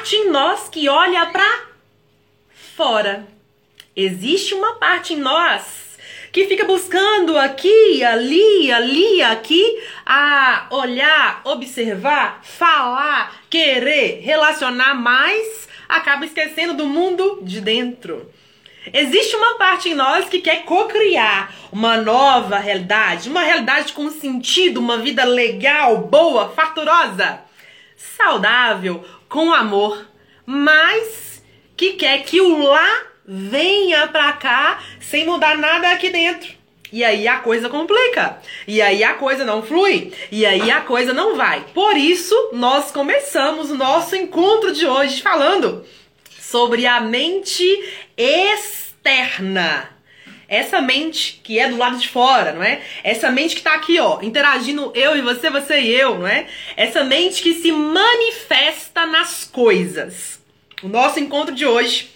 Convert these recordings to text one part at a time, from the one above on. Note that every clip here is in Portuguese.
parte em nós que olha para fora. Existe uma parte em nós que fica buscando aqui, ali, ali, aqui, a olhar, observar, falar, querer, relacionar mais, acaba esquecendo do mundo de dentro. Existe uma parte em nós que quer co-criar uma nova realidade, uma realidade com sentido, uma vida legal, boa, farturosa, saudável, com amor, mas que quer que o lá venha pra cá sem mudar nada aqui dentro. E aí a coisa complica. E aí a coisa não flui. E aí a coisa não vai. Por isso, nós começamos o nosso encontro de hoje falando sobre a mente externa. Essa mente que é do lado de fora, não é? Essa mente que tá aqui, ó, interagindo eu e você, você e eu, não é? Essa mente que se manifesta nas coisas. O nosso encontro de hoje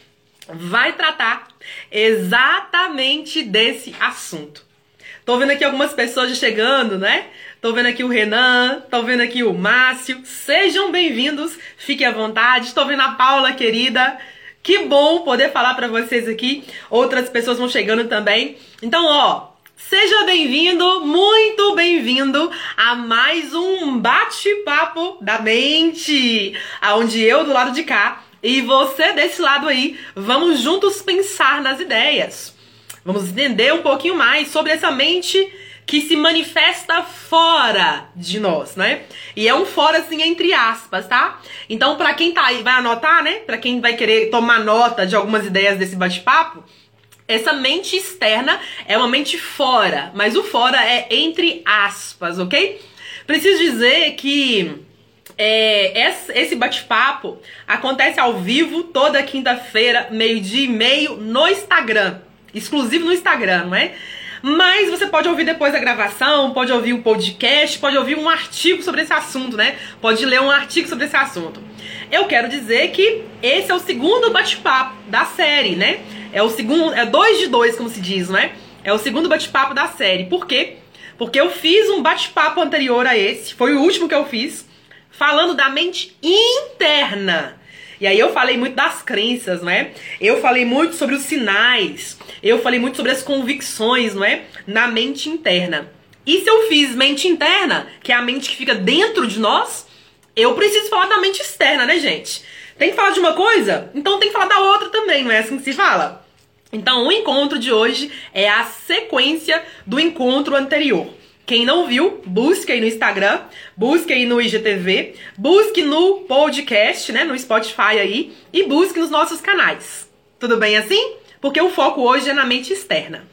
vai tratar exatamente desse assunto. Tô vendo aqui algumas pessoas já chegando, né? Tô vendo aqui o Renan, tô vendo aqui o Márcio. Sejam bem-vindos, fiquem à vontade. Tô vendo a Paula, querida. Que bom poder falar para vocês aqui. Outras pessoas vão chegando também. Então, ó, seja bem-vindo, muito bem-vindo a mais um bate-papo da mente, aonde eu do lado de cá e você desse lado aí, vamos juntos pensar nas ideias. Vamos entender um pouquinho mais sobre essa mente que se manifesta fora de nós, né? E é um fora assim entre aspas, tá? Então, para quem tá aí, vai anotar, né? Para quem vai querer tomar nota de algumas ideias desse bate-papo, essa mente externa é uma mente fora, mas o fora é entre aspas, ok? Preciso dizer que é, esse bate-papo acontece ao vivo toda quinta-feira, meio-dia e meio, no Instagram. Exclusivo no Instagram, não é? Mas você pode ouvir depois da gravação, pode ouvir um podcast, pode ouvir um artigo sobre esse assunto, né? Pode ler um artigo sobre esse assunto. Eu quero dizer que esse é o segundo bate-papo da série, né? É o segundo, é dois de dois, como se diz, né? É o segundo bate-papo da série. Por quê? Porque eu fiz um bate-papo anterior a esse, foi o último que eu fiz falando da mente interna. E aí eu falei muito das crenças, não é? Eu falei muito sobre os sinais. Eu falei muito sobre as convicções, não é? Na mente interna. E se eu fiz mente interna, que é a mente que fica dentro de nós, eu preciso falar da mente externa, né, gente? Tem que falar de uma coisa? Então tem que falar da outra também, não é assim que se fala? Então o encontro de hoje é a sequência do encontro anterior. Quem não viu, busque aí no Instagram, busque aí no IGTV, busque no podcast, né, no Spotify aí e busque nos nossos canais. Tudo bem assim? Porque o foco hoje é na mente externa.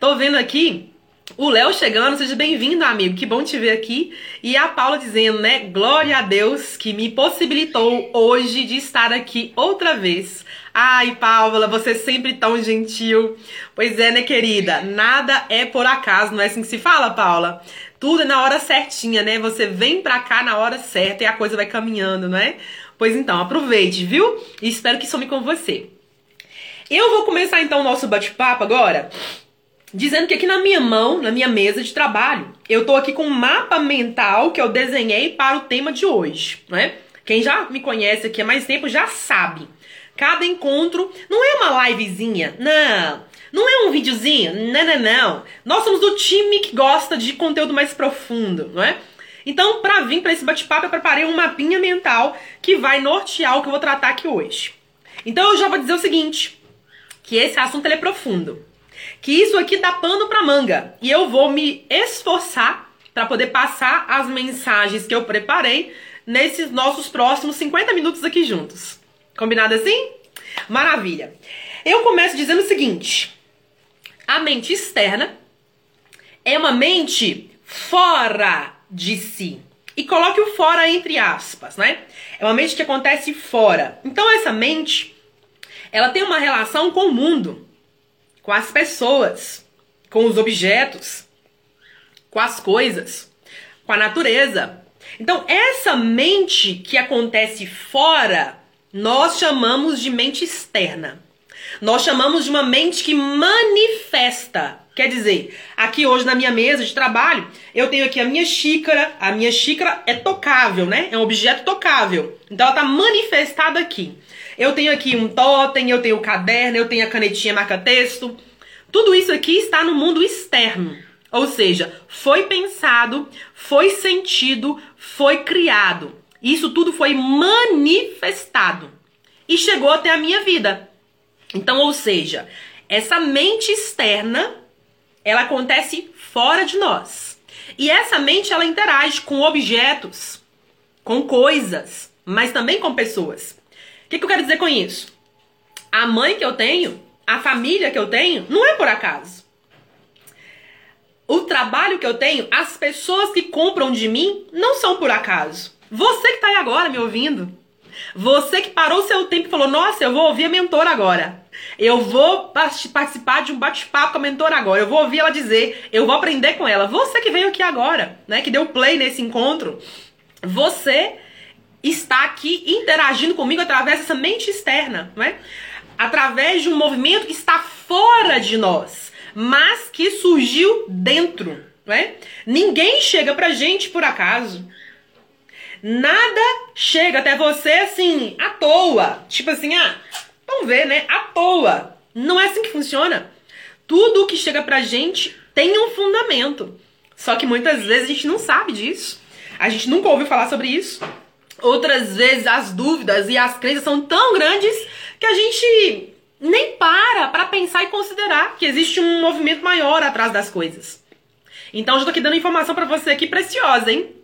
Tô vendo aqui o Léo chegando, seja bem-vindo, amigo. Que bom te ver aqui. E a Paula dizendo, né? Glória a Deus que me possibilitou hoje de estar aqui outra vez. Ai, Paula, você é sempre tão gentil. Pois é, né, querida? Nada é por acaso, não é assim que se fala, Paula? Tudo é na hora certinha, né? Você vem pra cá na hora certa e a coisa vai caminhando, não é? Pois então, aproveite, viu? E espero que some com você. Eu vou começar então o nosso bate-papo agora dizendo que aqui na minha mão, na minha mesa de trabalho, eu tô aqui com um mapa mental que eu desenhei para o tema de hoje, né? Quem já me conhece aqui há mais tempo já sabe. Cada encontro não é uma livezinha, não. Não é um videozinho, não, não, não. Nós somos do time que gosta de conteúdo mais profundo, não é? Então, para vir para esse bate-papo, eu preparei um mapinha mental que vai nortear o que eu vou tratar aqui hoje. Então, eu já vou dizer o seguinte, que esse assunto é profundo que isso aqui dá pano para manga e eu vou me esforçar para poder passar as mensagens que eu preparei nesses nossos próximos 50 minutos aqui juntos. Combinado assim? Maravilha. Eu começo dizendo o seguinte: a mente externa é uma mente fora de si. E coloque o fora entre aspas, né? É uma mente que acontece fora. Então essa mente, ela tem uma relação com o mundo com as pessoas, com os objetos, com as coisas, com a natureza. Então, essa mente que acontece fora, nós chamamos de mente externa. Nós chamamos de uma mente que manifesta Quer dizer, aqui hoje na minha mesa de trabalho, eu tenho aqui a minha xícara. A minha xícara é tocável, né? É um objeto tocável. Então ela tá manifestada aqui. Eu tenho aqui um totem, eu tenho o um caderno, eu tenho a canetinha marca-texto. Tudo isso aqui está no mundo externo. Ou seja, foi pensado, foi sentido, foi criado. Isso tudo foi manifestado e chegou até a minha vida. Então, ou seja, essa mente externa, ela acontece fora de nós. E essa mente ela interage com objetos, com coisas, mas também com pessoas. O que, que eu quero dizer com isso? A mãe que eu tenho, a família que eu tenho, não é por acaso. O trabalho que eu tenho, as pessoas que compram de mim, não são por acaso. Você que está aí agora me ouvindo, você que parou seu tempo e falou: Nossa, eu vou ouvir a mentora agora. Eu vou participar de um bate-papo com a mentora agora. Eu vou ouvir ela dizer, eu vou aprender com ela. Você que veio aqui agora, né, que deu play nesse encontro, você está aqui interagindo comigo através dessa mente externa, não é? Através de um movimento que está fora de nós, mas que surgiu dentro, não é? Ninguém chega pra gente por acaso. Nada chega até você assim, à toa. Tipo assim, ah, vamos ver, né? À toa. Não é assim que funciona. Tudo que chega pra gente tem um fundamento. Só que muitas vezes a gente não sabe disso. A gente nunca ouviu falar sobre isso. Outras vezes as dúvidas e as crenças são tão grandes que a gente nem para para pensar e considerar que existe um movimento maior atrás das coisas. Então, eu já tô aqui dando informação para você aqui preciosa, hein?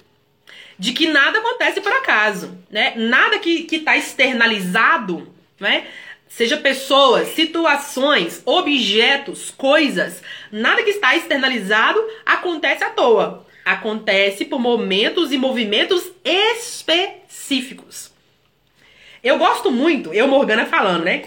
De que nada acontece por acaso, né? Nada que, que tá externalizado, né? Seja pessoas, situações, objetos, coisas, nada que está externalizado acontece à toa. Acontece por momentos e movimentos específicos. Eu gosto muito, eu Morgana falando, né?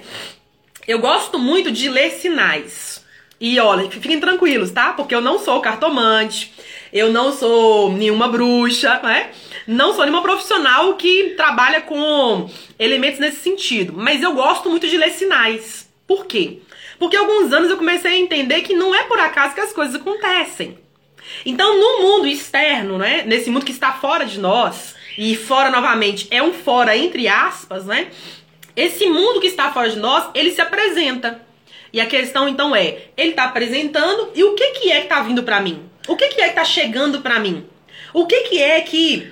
Eu gosto muito de ler sinais. E olha, fiquem tranquilos, tá? Porque eu não sou cartomante, eu não sou nenhuma bruxa, né? Não sou nenhuma profissional que trabalha com elementos nesse sentido, mas eu gosto muito de ler sinais. Por quê? Porque alguns anos eu comecei a entender que não é por acaso que as coisas acontecem. Então, no mundo externo, né, nesse mundo que está fora de nós, e fora novamente é um fora entre aspas, né? Esse mundo que está fora de nós, ele se apresenta. E a questão então é, ele está apresentando e o que que é que está vindo para mim? O que que é que está chegando para mim? O que que é que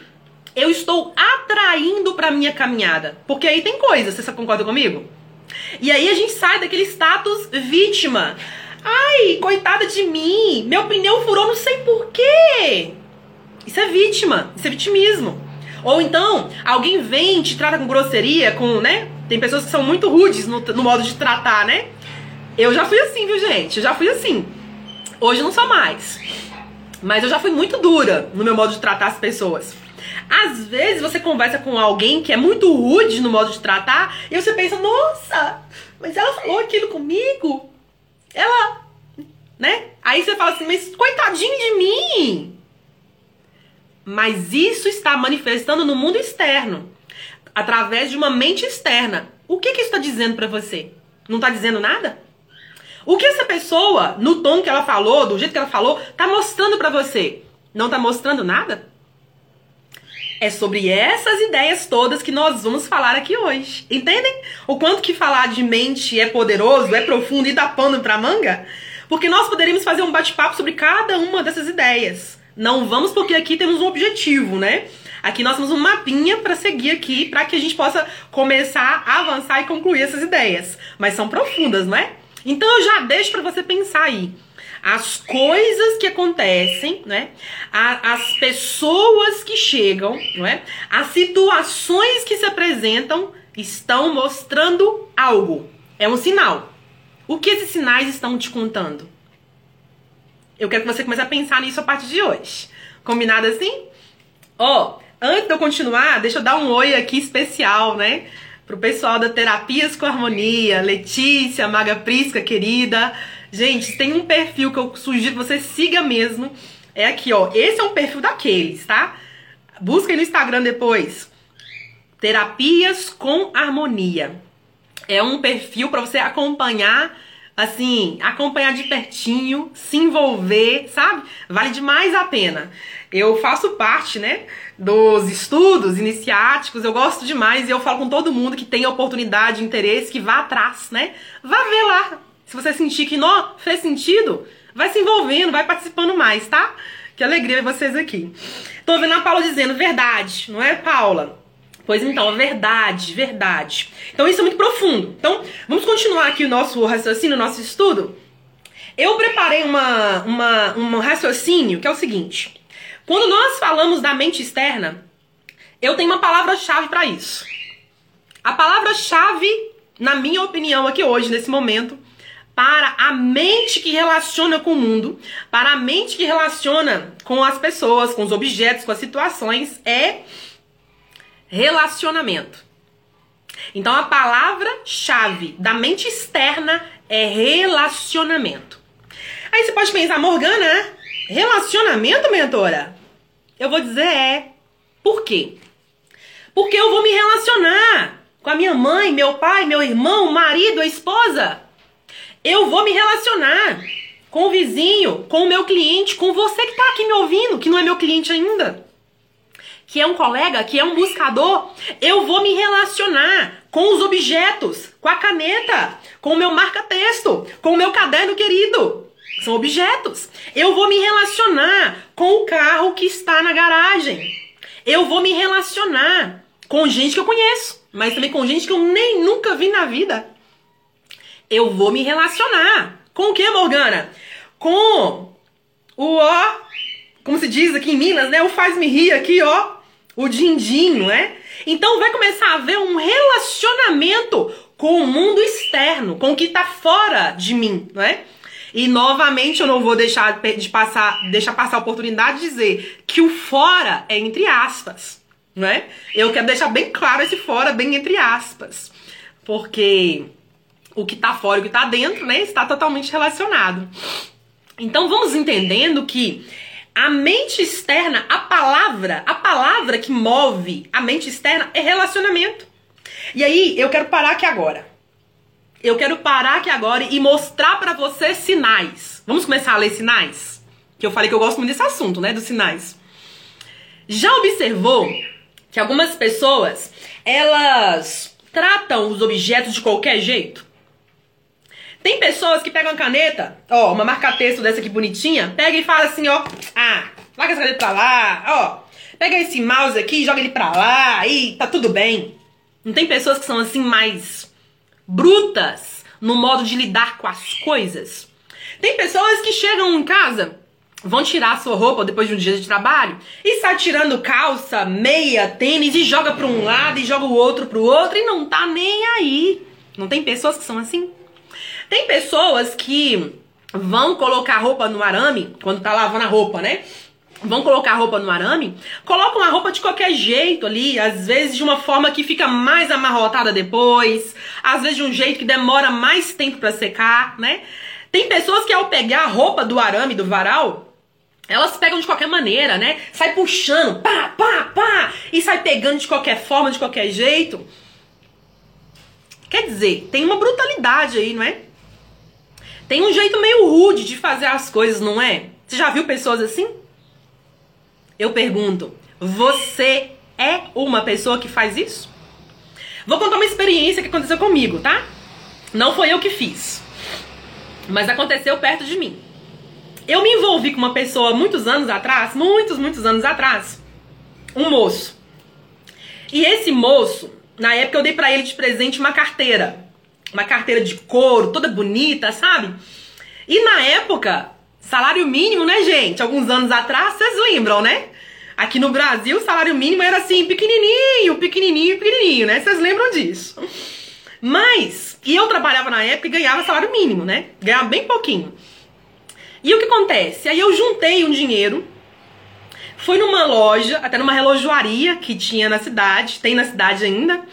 eu estou atraindo para minha caminhada. Porque aí tem coisa, você concorda comigo? E aí a gente sai daquele status vítima. Ai, coitada de mim, meu pneu furou, não sei porquê. Isso é vítima, isso é vitimismo. Ou então, alguém vem te trata com grosseria, com, né? Tem pessoas que são muito rudes no, no modo de tratar, né? Eu já fui assim, viu, gente? Eu já fui assim. Hoje não sou mais. Mas eu já fui muito dura no meu modo de tratar as pessoas. Às vezes você conversa com alguém que é muito rude no modo de tratar e você pensa, nossa, mas ela falou aquilo comigo? Ela, né? Aí você fala assim, mas coitadinho de mim. Mas isso está manifestando no mundo externo, através de uma mente externa. O que, que isso está dizendo para você? Não está dizendo nada? O que essa pessoa, no tom que ela falou, do jeito que ela falou, tá mostrando para você? Não tá mostrando nada? É sobre essas ideias todas que nós vamos falar aqui hoje. Entendem? O quanto que falar de mente é poderoso, é profundo e dá pano pra manga? Porque nós poderíamos fazer um bate-papo sobre cada uma dessas ideias. Não vamos porque aqui temos um objetivo, né? Aqui nós temos um mapinha para seguir aqui, para que a gente possa começar a avançar e concluir essas ideias. Mas são profundas, não é? Então eu já deixo para você pensar aí as coisas que acontecem, né? as pessoas que chegam, não é? As situações que se apresentam estão mostrando algo. É um sinal. O que esses sinais estão te contando? Eu quero que você comece a pensar nisso a partir de hoje. Combinado assim? Ó, oh, antes de eu continuar, deixa eu dar um oi aqui especial, né? Pro pessoal da Terapias com Harmonia, Letícia, Maga Prisca, querida. Gente, tem um perfil que eu sugiro que você siga mesmo. É aqui, ó. Esse é um perfil daqueles, tá? Aí no Instagram depois. Terapias com Harmonia. É um perfil para você acompanhar assim, acompanhar de pertinho, se envolver, sabe? Vale demais a pena. Eu faço parte, né, dos estudos iniciáticos, eu gosto demais e eu falo com todo mundo que tem oportunidade, interesse, que vá atrás, né? Vá ver lá. Se você sentir que não fez sentido, vai se envolvendo, vai participando mais, tá? Que alegria ver vocês aqui. Tô vendo a Paula dizendo verdade, não é, Paula? Pois então, verdade, verdade. Então isso é muito profundo. Então, vamos continuar aqui o nosso raciocínio, o nosso estudo. Eu preparei uma, uma, um raciocínio que é o seguinte. Quando nós falamos da mente externa, eu tenho uma palavra-chave para isso. A palavra-chave, na minha opinião, aqui hoje, nesse momento, para a mente que relaciona com o mundo, para a mente que relaciona com as pessoas, com os objetos, com as situações, é relacionamento. Então a palavra-chave da mente externa é relacionamento. Aí você pode pensar, Morgana, relacionamento, mentora? Eu vou dizer é. Por quê? Porque eu vou me relacionar com a minha mãe, meu pai, meu irmão, marido, a esposa. Eu vou me relacionar com o vizinho, com o meu cliente, com você que está aqui me ouvindo, que não é meu cliente ainda que é um colega, que é um buscador, eu vou me relacionar com os objetos, com a caneta, com o meu marca-texto, com o meu caderno querido. São objetos. Eu vou me relacionar com o carro que está na garagem. Eu vou me relacionar com gente que eu conheço, mas também com gente que eu nem nunca vi na vida. Eu vou me relacionar com o que, Morgana? Com o ó, como se diz aqui em Minas, né? O faz-me rir aqui, ó o din-din, não é? Então vai começar a haver um relacionamento com o mundo externo, com o que está fora de mim, não é? E novamente eu não vou deixar de passar, deixar passar a oportunidade de dizer que o fora é entre aspas, não é? Eu quero deixar bem claro esse fora bem entre aspas, porque o que está fora e o que está dentro, né, está totalmente relacionado. Então vamos entendendo que a mente externa, a palavra, a palavra que move a mente externa é relacionamento. E aí, eu quero parar aqui agora. Eu quero parar aqui agora e mostrar para você sinais. Vamos começar a ler sinais? Que eu falei que eu gosto muito desse assunto, né, dos sinais. Já observou que algumas pessoas, elas tratam os objetos de qualquer jeito? Tem pessoas que pegam a caneta, ó, uma marca-texto dessa aqui bonitinha, pega e fala assim, ó, ah, larga essa caneta pra lá, ó, pega esse mouse aqui joga ele pra lá e tá tudo bem. Não tem pessoas que são assim mais brutas no modo de lidar com as coisas? Tem pessoas que chegam em casa, vão tirar a sua roupa depois de um dia de trabalho e sai tirando calça, meia, tênis e joga para um lado e joga o outro pro outro e não tá nem aí. Não tem pessoas que são assim? Tem pessoas que vão colocar roupa no arame, quando tá lavando a roupa, né? Vão colocar a roupa no arame, colocam a roupa de qualquer jeito ali, às vezes de uma forma que fica mais amarrotada depois, às vezes de um jeito que demora mais tempo para secar, né? Tem pessoas que ao pegar a roupa do arame, do varal, elas pegam de qualquer maneira, né? Sai puxando, pá, pá, pá, e sai pegando de qualquer forma, de qualquer jeito. Quer dizer, tem uma brutalidade aí, não é? Tem um jeito meio rude de fazer as coisas, não é? Você já viu pessoas assim? Eu pergunto, você é uma pessoa que faz isso? Vou contar uma experiência que aconteceu comigo, tá? Não foi eu que fiz, mas aconteceu perto de mim. Eu me envolvi com uma pessoa muitos anos atrás, muitos, muitos anos atrás, um moço. E esse moço, na época eu dei para ele de presente uma carteira uma carteira de couro, toda bonita, sabe? E na época, salário mínimo, né, gente? Alguns anos atrás, vocês lembram, né? Aqui no Brasil, o salário mínimo era assim, pequenininho, pequenininho, pequenininho, né? Vocês lembram disso? Mas, e eu trabalhava na época e ganhava salário mínimo, né? Ganhava bem pouquinho. E o que acontece? Aí eu juntei um dinheiro, fui numa loja, até numa relojoaria que tinha na cidade, tem na cidade ainda,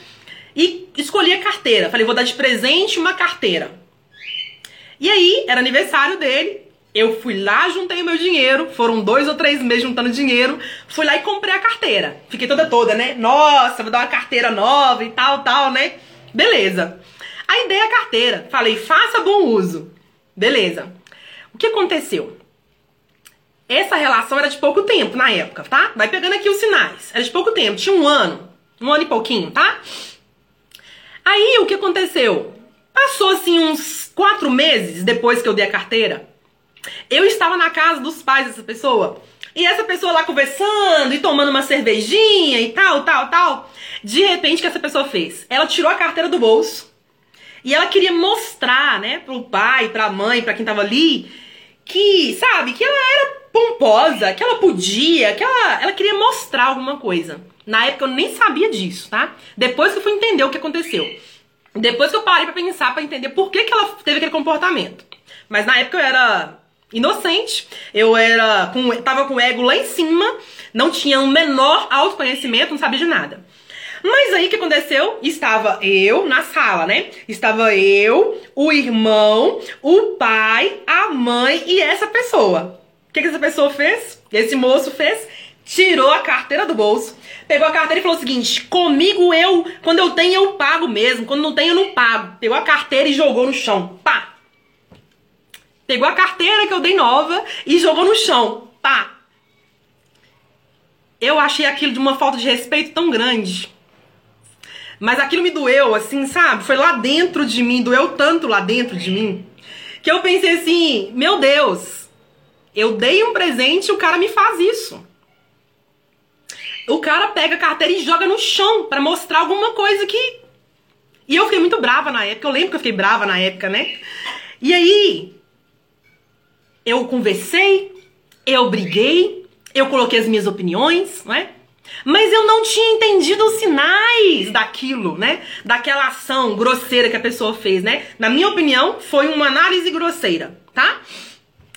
e escolhi a carteira. Falei, vou dar de presente uma carteira. E aí, era aniversário dele. Eu fui lá, juntei o meu dinheiro. Foram dois ou três meses juntando dinheiro. Fui lá e comprei a carteira. Fiquei toda toda, né? Nossa, vou dar uma carteira nova e tal, tal, né? Beleza. Aí dei a carteira, falei, faça bom uso. Beleza. O que aconteceu? Essa relação era de pouco tempo na época, tá? Vai pegando aqui os sinais. Era de pouco tempo, tinha um ano, um ano e pouquinho, tá? Aí o que aconteceu? Passou assim uns quatro meses depois que eu dei a carteira. Eu estava na casa dos pais dessa pessoa. E essa pessoa lá conversando e tomando uma cervejinha e tal, tal, tal. De repente, o que essa pessoa fez? Ela tirou a carteira do bolso e ela queria mostrar, né, pro pai, pra mãe, pra quem tava ali, que, sabe, que ela era pomposa, que ela podia, que ela, ela queria mostrar alguma coisa. Na época eu nem sabia disso, tá? Depois que eu fui entender o que aconteceu. Depois que eu parei pra pensar, pra entender por que, que ela teve aquele comportamento. Mas na época eu era inocente, eu era com, tava com o ego lá em cima, não tinha um menor autoconhecimento, não sabia de nada. Mas aí o que aconteceu? Estava eu na sala, né? Estava eu, o irmão, o pai, a mãe e essa pessoa. O que, que essa pessoa fez? Esse moço fez? Tirou a carteira do bolso, pegou a carteira e falou o seguinte: comigo eu, quando eu tenho, eu pago mesmo, quando não tenho, eu não pago. Pegou a carteira e jogou no chão. Pá! Pegou a carteira que eu dei nova e jogou no chão. Pá! Eu achei aquilo de uma falta de respeito tão grande. Mas aquilo me doeu, assim, sabe? Foi lá dentro de mim, doeu tanto lá dentro de mim, que eu pensei assim: meu Deus, eu dei um presente e o cara me faz isso. O cara pega a carteira e joga no chão para mostrar alguma coisa que. E eu fiquei muito brava na época, eu lembro que eu fiquei brava na época, né? E aí, eu conversei, eu briguei, eu coloquei as minhas opiniões, não é? Mas eu não tinha entendido os sinais daquilo, né? Daquela ação grosseira que a pessoa fez, né? Na minha opinião, foi uma análise grosseira, tá?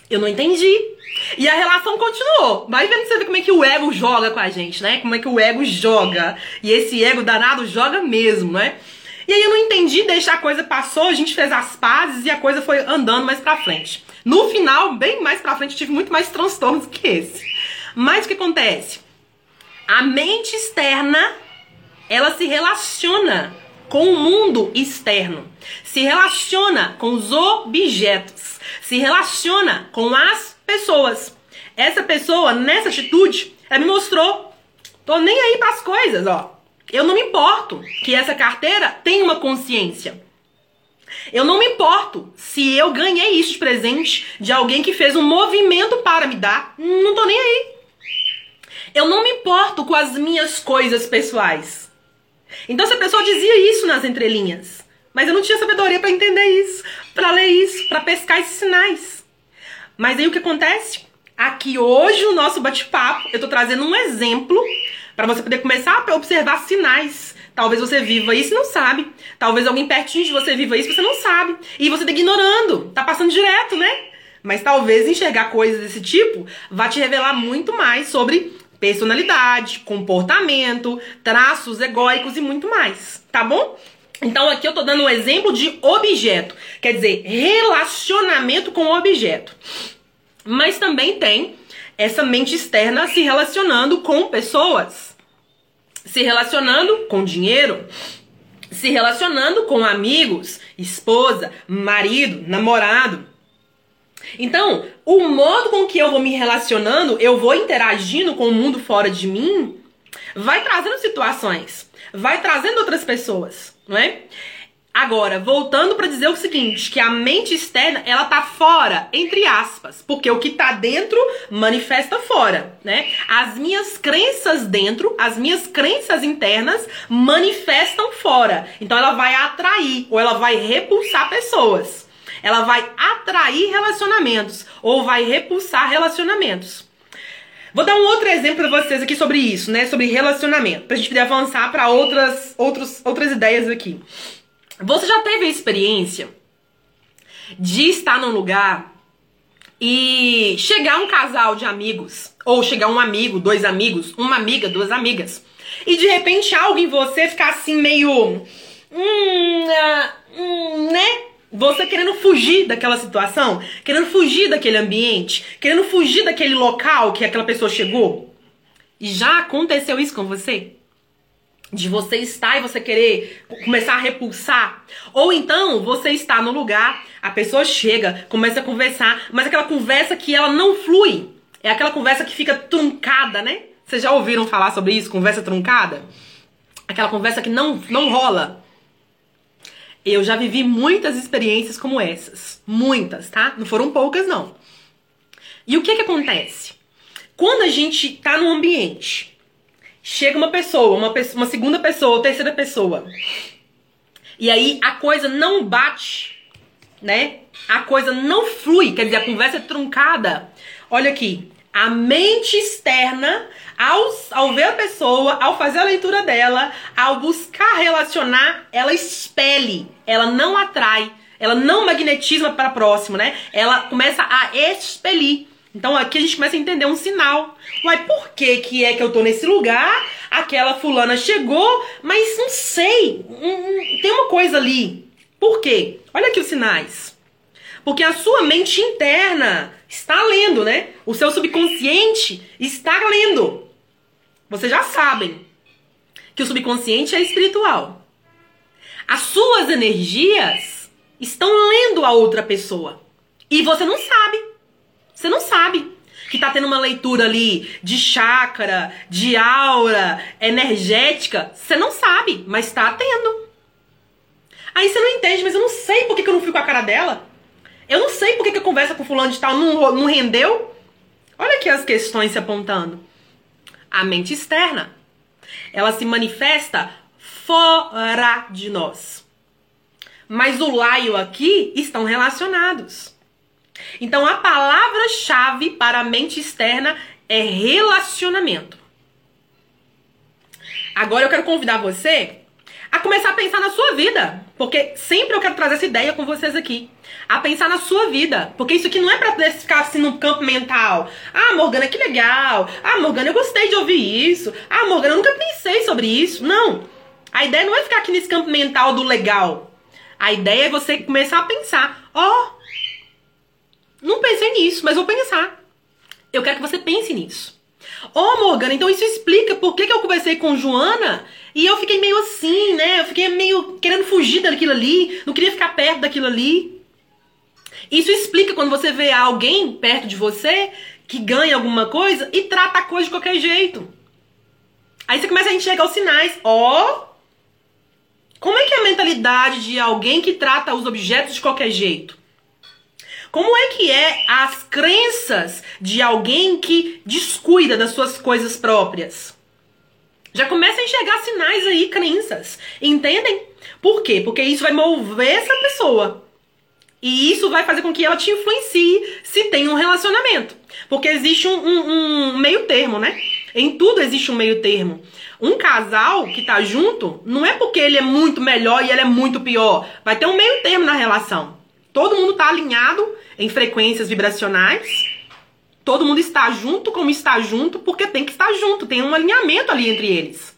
Eu não entendi. E a relação continuou. Vai vendo você ver como é que o ego joga com a gente, né? Como é que o ego joga. E esse ego danado joga mesmo, né? E aí eu não entendi, deixar a coisa passou, a gente fez as pazes e a coisa foi andando mais pra frente. No final, bem mais pra frente, tive muito mais transtornos que esse. Mas o que acontece? A mente externa, ela se relaciona com o mundo externo, se relaciona com os objetos, se relaciona com as pessoas. Essa pessoa, nessa atitude, ela me mostrou, tô nem aí para as coisas, ó. Eu não me importo que essa carteira tenha uma consciência. Eu não me importo se eu ganhei isso de presente de alguém que fez um movimento para me dar. Não tô nem aí. Eu não me importo com as minhas coisas pessoais. Então essa pessoa dizia isso nas entrelinhas, mas eu não tinha sabedoria para entender isso, para ler isso, para pescar esses sinais. Mas aí o que acontece? Aqui hoje o nosso bate-papo, eu tô trazendo um exemplo para você poder começar a observar sinais. Talvez você viva isso e não sabe. Talvez alguém pertinho de você viva isso e você não sabe. E você tá ignorando, tá passando direto, né? Mas talvez enxergar coisas desse tipo vá te revelar muito mais sobre personalidade, comportamento, traços egóicos e muito mais, tá bom? Então aqui eu tô dando um exemplo de objeto, quer dizer, relacionamento com objeto. Mas também tem essa mente externa se relacionando com pessoas, se relacionando com dinheiro, se relacionando com amigos, esposa, marido, namorado. Então, o modo com que eu vou me relacionando, eu vou interagindo com o mundo fora de mim, vai trazendo situações, vai trazendo outras pessoas, não é? Agora, voltando para dizer o seguinte, que a mente externa, ela tá fora, entre aspas, porque o que tá dentro manifesta fora, né? As minhas crenças dentro, as minhas crenças internas manifestam fora. Então ela vai atrair ou ela vai repulsar pessoas ela vai atrair relacionamentos ou vai repulsar relacionamentos. Vou dar um outro exemplo para vocês aqui sobre isso, né? Sobre relacionamento, pra gente poder avançar para outras, outros, outras ideias aqui. Você já teve a experiência de estar num lugar e chegar um casal de amigos, ou chegar um amigo, dois amigos, uma amiga, duas amigas, e de repente algo em você ficar assim meio. Hum, uh, hum né? Você querendo fugir daquela situação, querendo fugir daquele ambiente, querendo fugir daquele local que aquela pessoa chegou. E já aconteceu isso com você? De você estar e você querer começar a repulsar. Ou então você está no lugar, a pessoa chega, começa a conversar, mas aquela conversa que ela não flui. É aquela conversa que fica truncada, né? Vocês já ouviram falar sobre isso, conversa truncada? Aquela conversa que não, não rola. Eu já vivi muitas experiências como essas. Muitas, tá? Não foram poucas, não. E o que que acontece? Quando a gente tá num ambiente chega uma pessoa, uma, uma segunda pessoa, terceira pessoa. E aí a coisa não bate, né? A coisa não flui, quer dizer, a conversa é truncada. Olha aqui, a mente externa, ao, ao ver a pessoa, ao fazer a leitura dela, ao buscar relacionar, ela expele, ela não atrai, ela não magnetiza para próximo, né? Ela começa a expelir. Então aqui a gente começa a entender um sinal. Uai, por que, que é que eu tô nesse lugar? Aquela fulana chegou, mas não sei. tem uma coisa ali. Por quê? Olha aqui os sinais. Porque a sua mente interna está lendo, né? O seu subconsciente está lendo. Vocês já sabem que o subconsciente é espiritual. As suas energias estão lendo a outra pessoa. E você não sabe. Você não sabe que tá tendo uma leitura ali de chácara, de aura, energética. Você não sabe, mas tá tendo. Aí você não entende, mas eu não sei por que, que eu não fui com a cara dela. Eu não sei por que, que a conversa com fulano de tal não, não rendeu. Olha aqui as questões se apontando. A mente externa. Ela se manifesta fora de nós. Mas o laio aqui estão relacionados. Então a palavra-chave para a mente externa é relacionamento. Agora eu quero convidar você a começar a pensar na sua vida, porque sempre eu quero trazer essa ideia com vocês aqui. A pensar na sua vida, porque isso aqui não é para ficar assim no campo mental. Ah, Morgana, que legal. Ah, Morgana, eu gostei de ouvir isso. Ah, Morgana, eu nunca pensei sobre isso. Não. A ideia não é ficar aqui nesse campo mental do legal. A ideia é você começar a pensar, ó, oh, não pensei nisso, mas vou pensar. Eu quero que você pense nisso. Ô, oh, Morgana, então isso explica por que, que eu conversei com Joana e eu fiquei meio assim, né? Eu fiquei meio querendo fugir daquilo ali, não queria ficar perto daquilo ali. Isso explica quando você vê alguém perto de você que ganha alguma coisa e trata a coisa de qualquer jeito. Aí você começa a enxergar os sinais. Ó, oh, como é que é a mentalidade de alguém que trata os objetos de qualquer jeito? Como é que é as crenças de alguém que descuida das suas coisas próprias? Já começa a enxergar sinais aí, crenças. Entendem? Por quê? Porque isso vai mover essa pessoa. E isso vai fazer com que ela te influencie se tem um relacionamento. Porque existe um, um, um meio termo, né? Em tudo existe um meio termo. Um casal que tá junto, não é porque ele é muito melhor e ela é muito pior. Vai ter um meio termo na relação. Todo mundo está alinhado em frequências vibracionais. Todo mundo está junto como está junto, porque tem que estar junto, tem um alinhamento ali entre eles.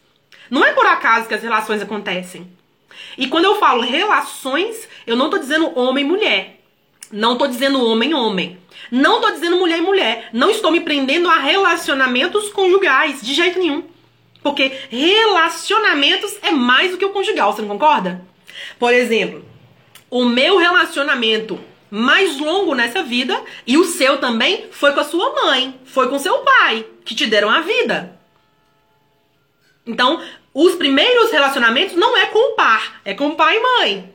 Não é por acaso que as relações acontecem. E quando eu falo relações, eu não estou dizendo homem e mulher. Não estou dizendo homem e homem. Não estou dizendo mulher e mulher. Não estou me prendendo a relacionamentos conjugais, de jeito nenhum. Porque relacionamentos é mais do que o conjugal, você não concorda? Por exemplo, o meu relacionamento mais longo nessa vida e o seu também foi com a sua mãe, foi com seu pai, que te deram a vida. Então, os primeiros relacionamentos não é com o par, é com pai e mãe,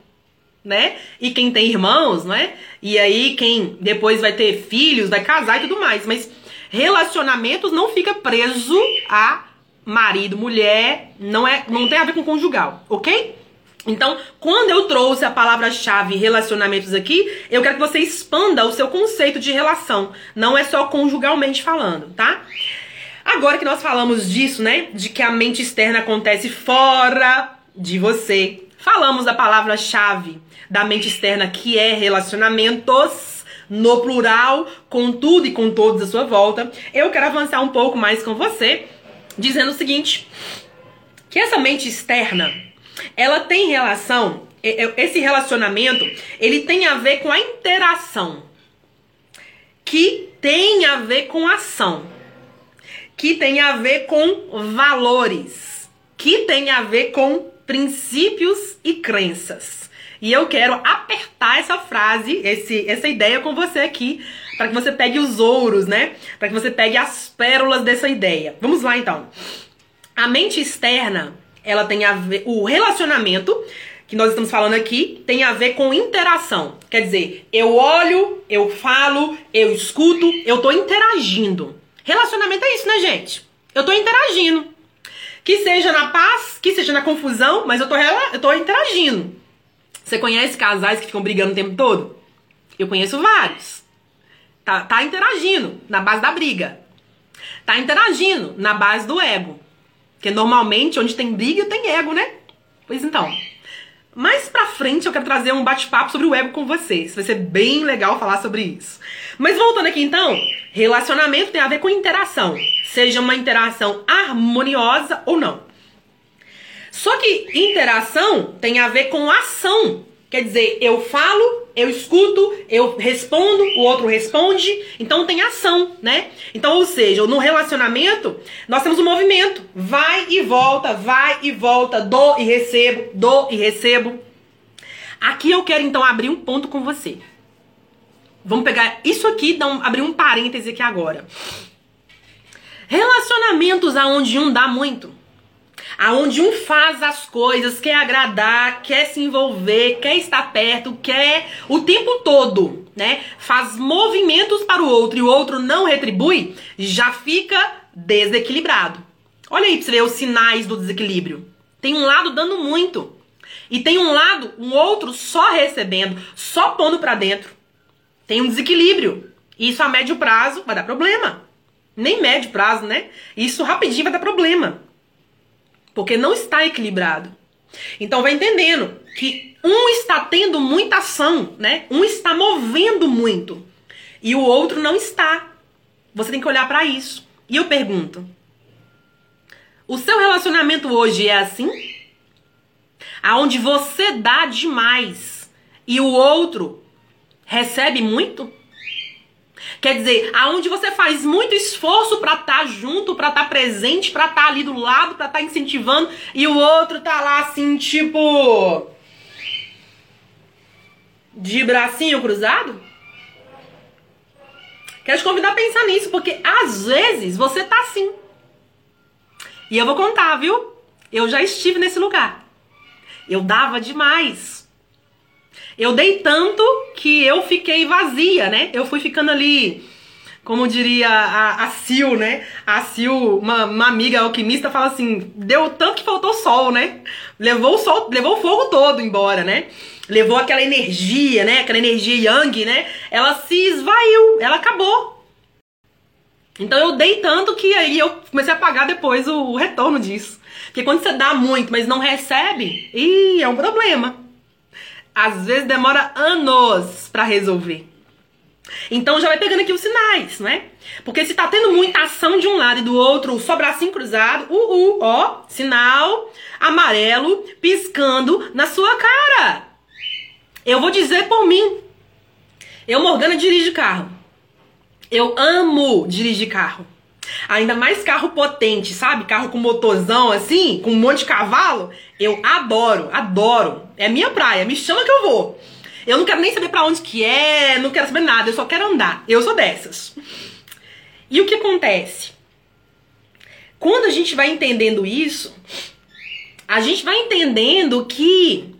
né? E quem tem irmãos, né? E aí quem depois vai ter filhos, vai casar e tudo mais, mas relacionamentos não fica preso a marido, mulher, não é, não tem a ver com conjugal, OK? Então, quando eu trouxe a palavra-chave relacionamentos aqui, eu quero que você expanda o seu conceito de relação. Não é só conjugalmente falando, tá? Agora que nós falamos disso, né? De que a mente externa acontece fora de você. Falamos da palavra-chave da mente externa que é relacionamentos no plural, com tudo e com todos à sua volta. Eu quero avançar um pouco mais com você, dizendo o seguinte: que essa mente externa ela tem relação, esse relacionamento, ele tem a ver com a interação, que tem a ver com ação, que tem a ver com valores, que tem a ver com princípios e crenças. E eu quero apertar essa frase, esse, essa ideia com você aqui, para que você pegue os ouros, né? Para que você pegue as pérolas dessa ideia. Vamos lá então. A mente externa, ela tem a ver o relacionamento que nós estamos falando aqui tem a ver com interação. Quer dizer, eu olho, eu falo, eu escuto, eu tô interagindo. Relacionamento é isso, né, gente? Eu tô interagindo. Que seja na paz, que seja na confusão, mas eu tô, eu tô interagindo. Você conhece casais que ficam brigando o tempo todo? Eu conheço vários. Tá, tá interagindo na base da briga. Tá interagindo na base do ego. Porque normalmente onde tem briga tem ego, né? Pois então. Mais pra frente eu quero trazer um bate-papo sobre o ego com vocês. Vai ser bem legal falar sobre isso. Mas voltando aqui então, relacionamento tem a ver com interação. Seja uma interação harmoniosa ou não. Só que interação tem a ver com ação. Quer dizer, eu falo, eu escuto, eu respondo, o outro responde, então tem ação, né? Então, ou seja, no relacionamento, nós temos um movimento, vai e volta, vai e volta, dou e recebo, dou e recebo. Aqui eu quero então abrir um ponto com você. Vamos pegar isso aqui, dar um, abrir um parêntese aqui agora. Relacionamentos aonde um dá muito aonde um faz as coisas, quer agradar, quer se envolver, quer estar perto, quer o tempo todo, né? Faz movimentos para o outro e o outro não retribui, já fica desequilibrado. Olha aí pra você ver os sinais do desequilíbrio. Tem um lado dando muito e tem um lado, um outro só recebendo, só pondo para dentro. Tem um desequilíbrio. Isso a médio prazo vai dar problema. Nem médio prazo, né? Isso rapidinho vai dar problema porque não está equilibrado. Então vai entendendo que um está tendo muita ação, né? Um está movendo muito e o outro não está. Você tem que olhar para isso. E eu pergunto: o seu relacionamento hoje é assim? Aonde você dá demais e o outro recebe muito? Quer dizer, aonde você faz muito esforço para estar tá junto, para estar tá presente, para estar tá ali do lado, para estar tá incentivando, e o outro tá lá assim, tipo. de bracinho cruzado? Quero te convidar a pensar nisso, porque às vezes você tá assim. E eu vou contar, viu? Eu já estive nesse lugar. Eu dava demais. Eu dei tanto que eu fiquei vazia, né? Eu fui ficando ali, como diria a, a Sil, né? A Sil, uma, uma amiga alquimista, fala assim: deu tanto que faltou sol, né? Levou o sol, levou o fogo todo embora, né? Levou aquela energia, né? Aquela energia yang, né? Ela se esvaiu, ela acabou. Então eu dei tanto que aí eu comecei a pagar depois o, o retorno disso. Porque quando você dá muito, mas não recebe, ih, é um problema às vezes demora anos para resolver. Então já vai pegando aqui os sinais, né? Porque se tá tendo muita ação de um lado e do outro, só bracinho cruzado, uh, uh, ó, sinal amarelo piscando na sua cara. Eu vou dizer por mim. Eu, Morgana, dirijo carro. Eu amo dirigir carro. Ainda mais carro potente, sabe? Carro com motorzão assim, com um monte de cavalo. Eu adoro, adoro. É minha praia, me chama que eu vou. Eu não quero nem saber para onde que é, não quero saber nada, eu só quero andar. Eu sou dessas. E o que acontece? Quando a gente vai entendendo isso, a gente vai entendendo que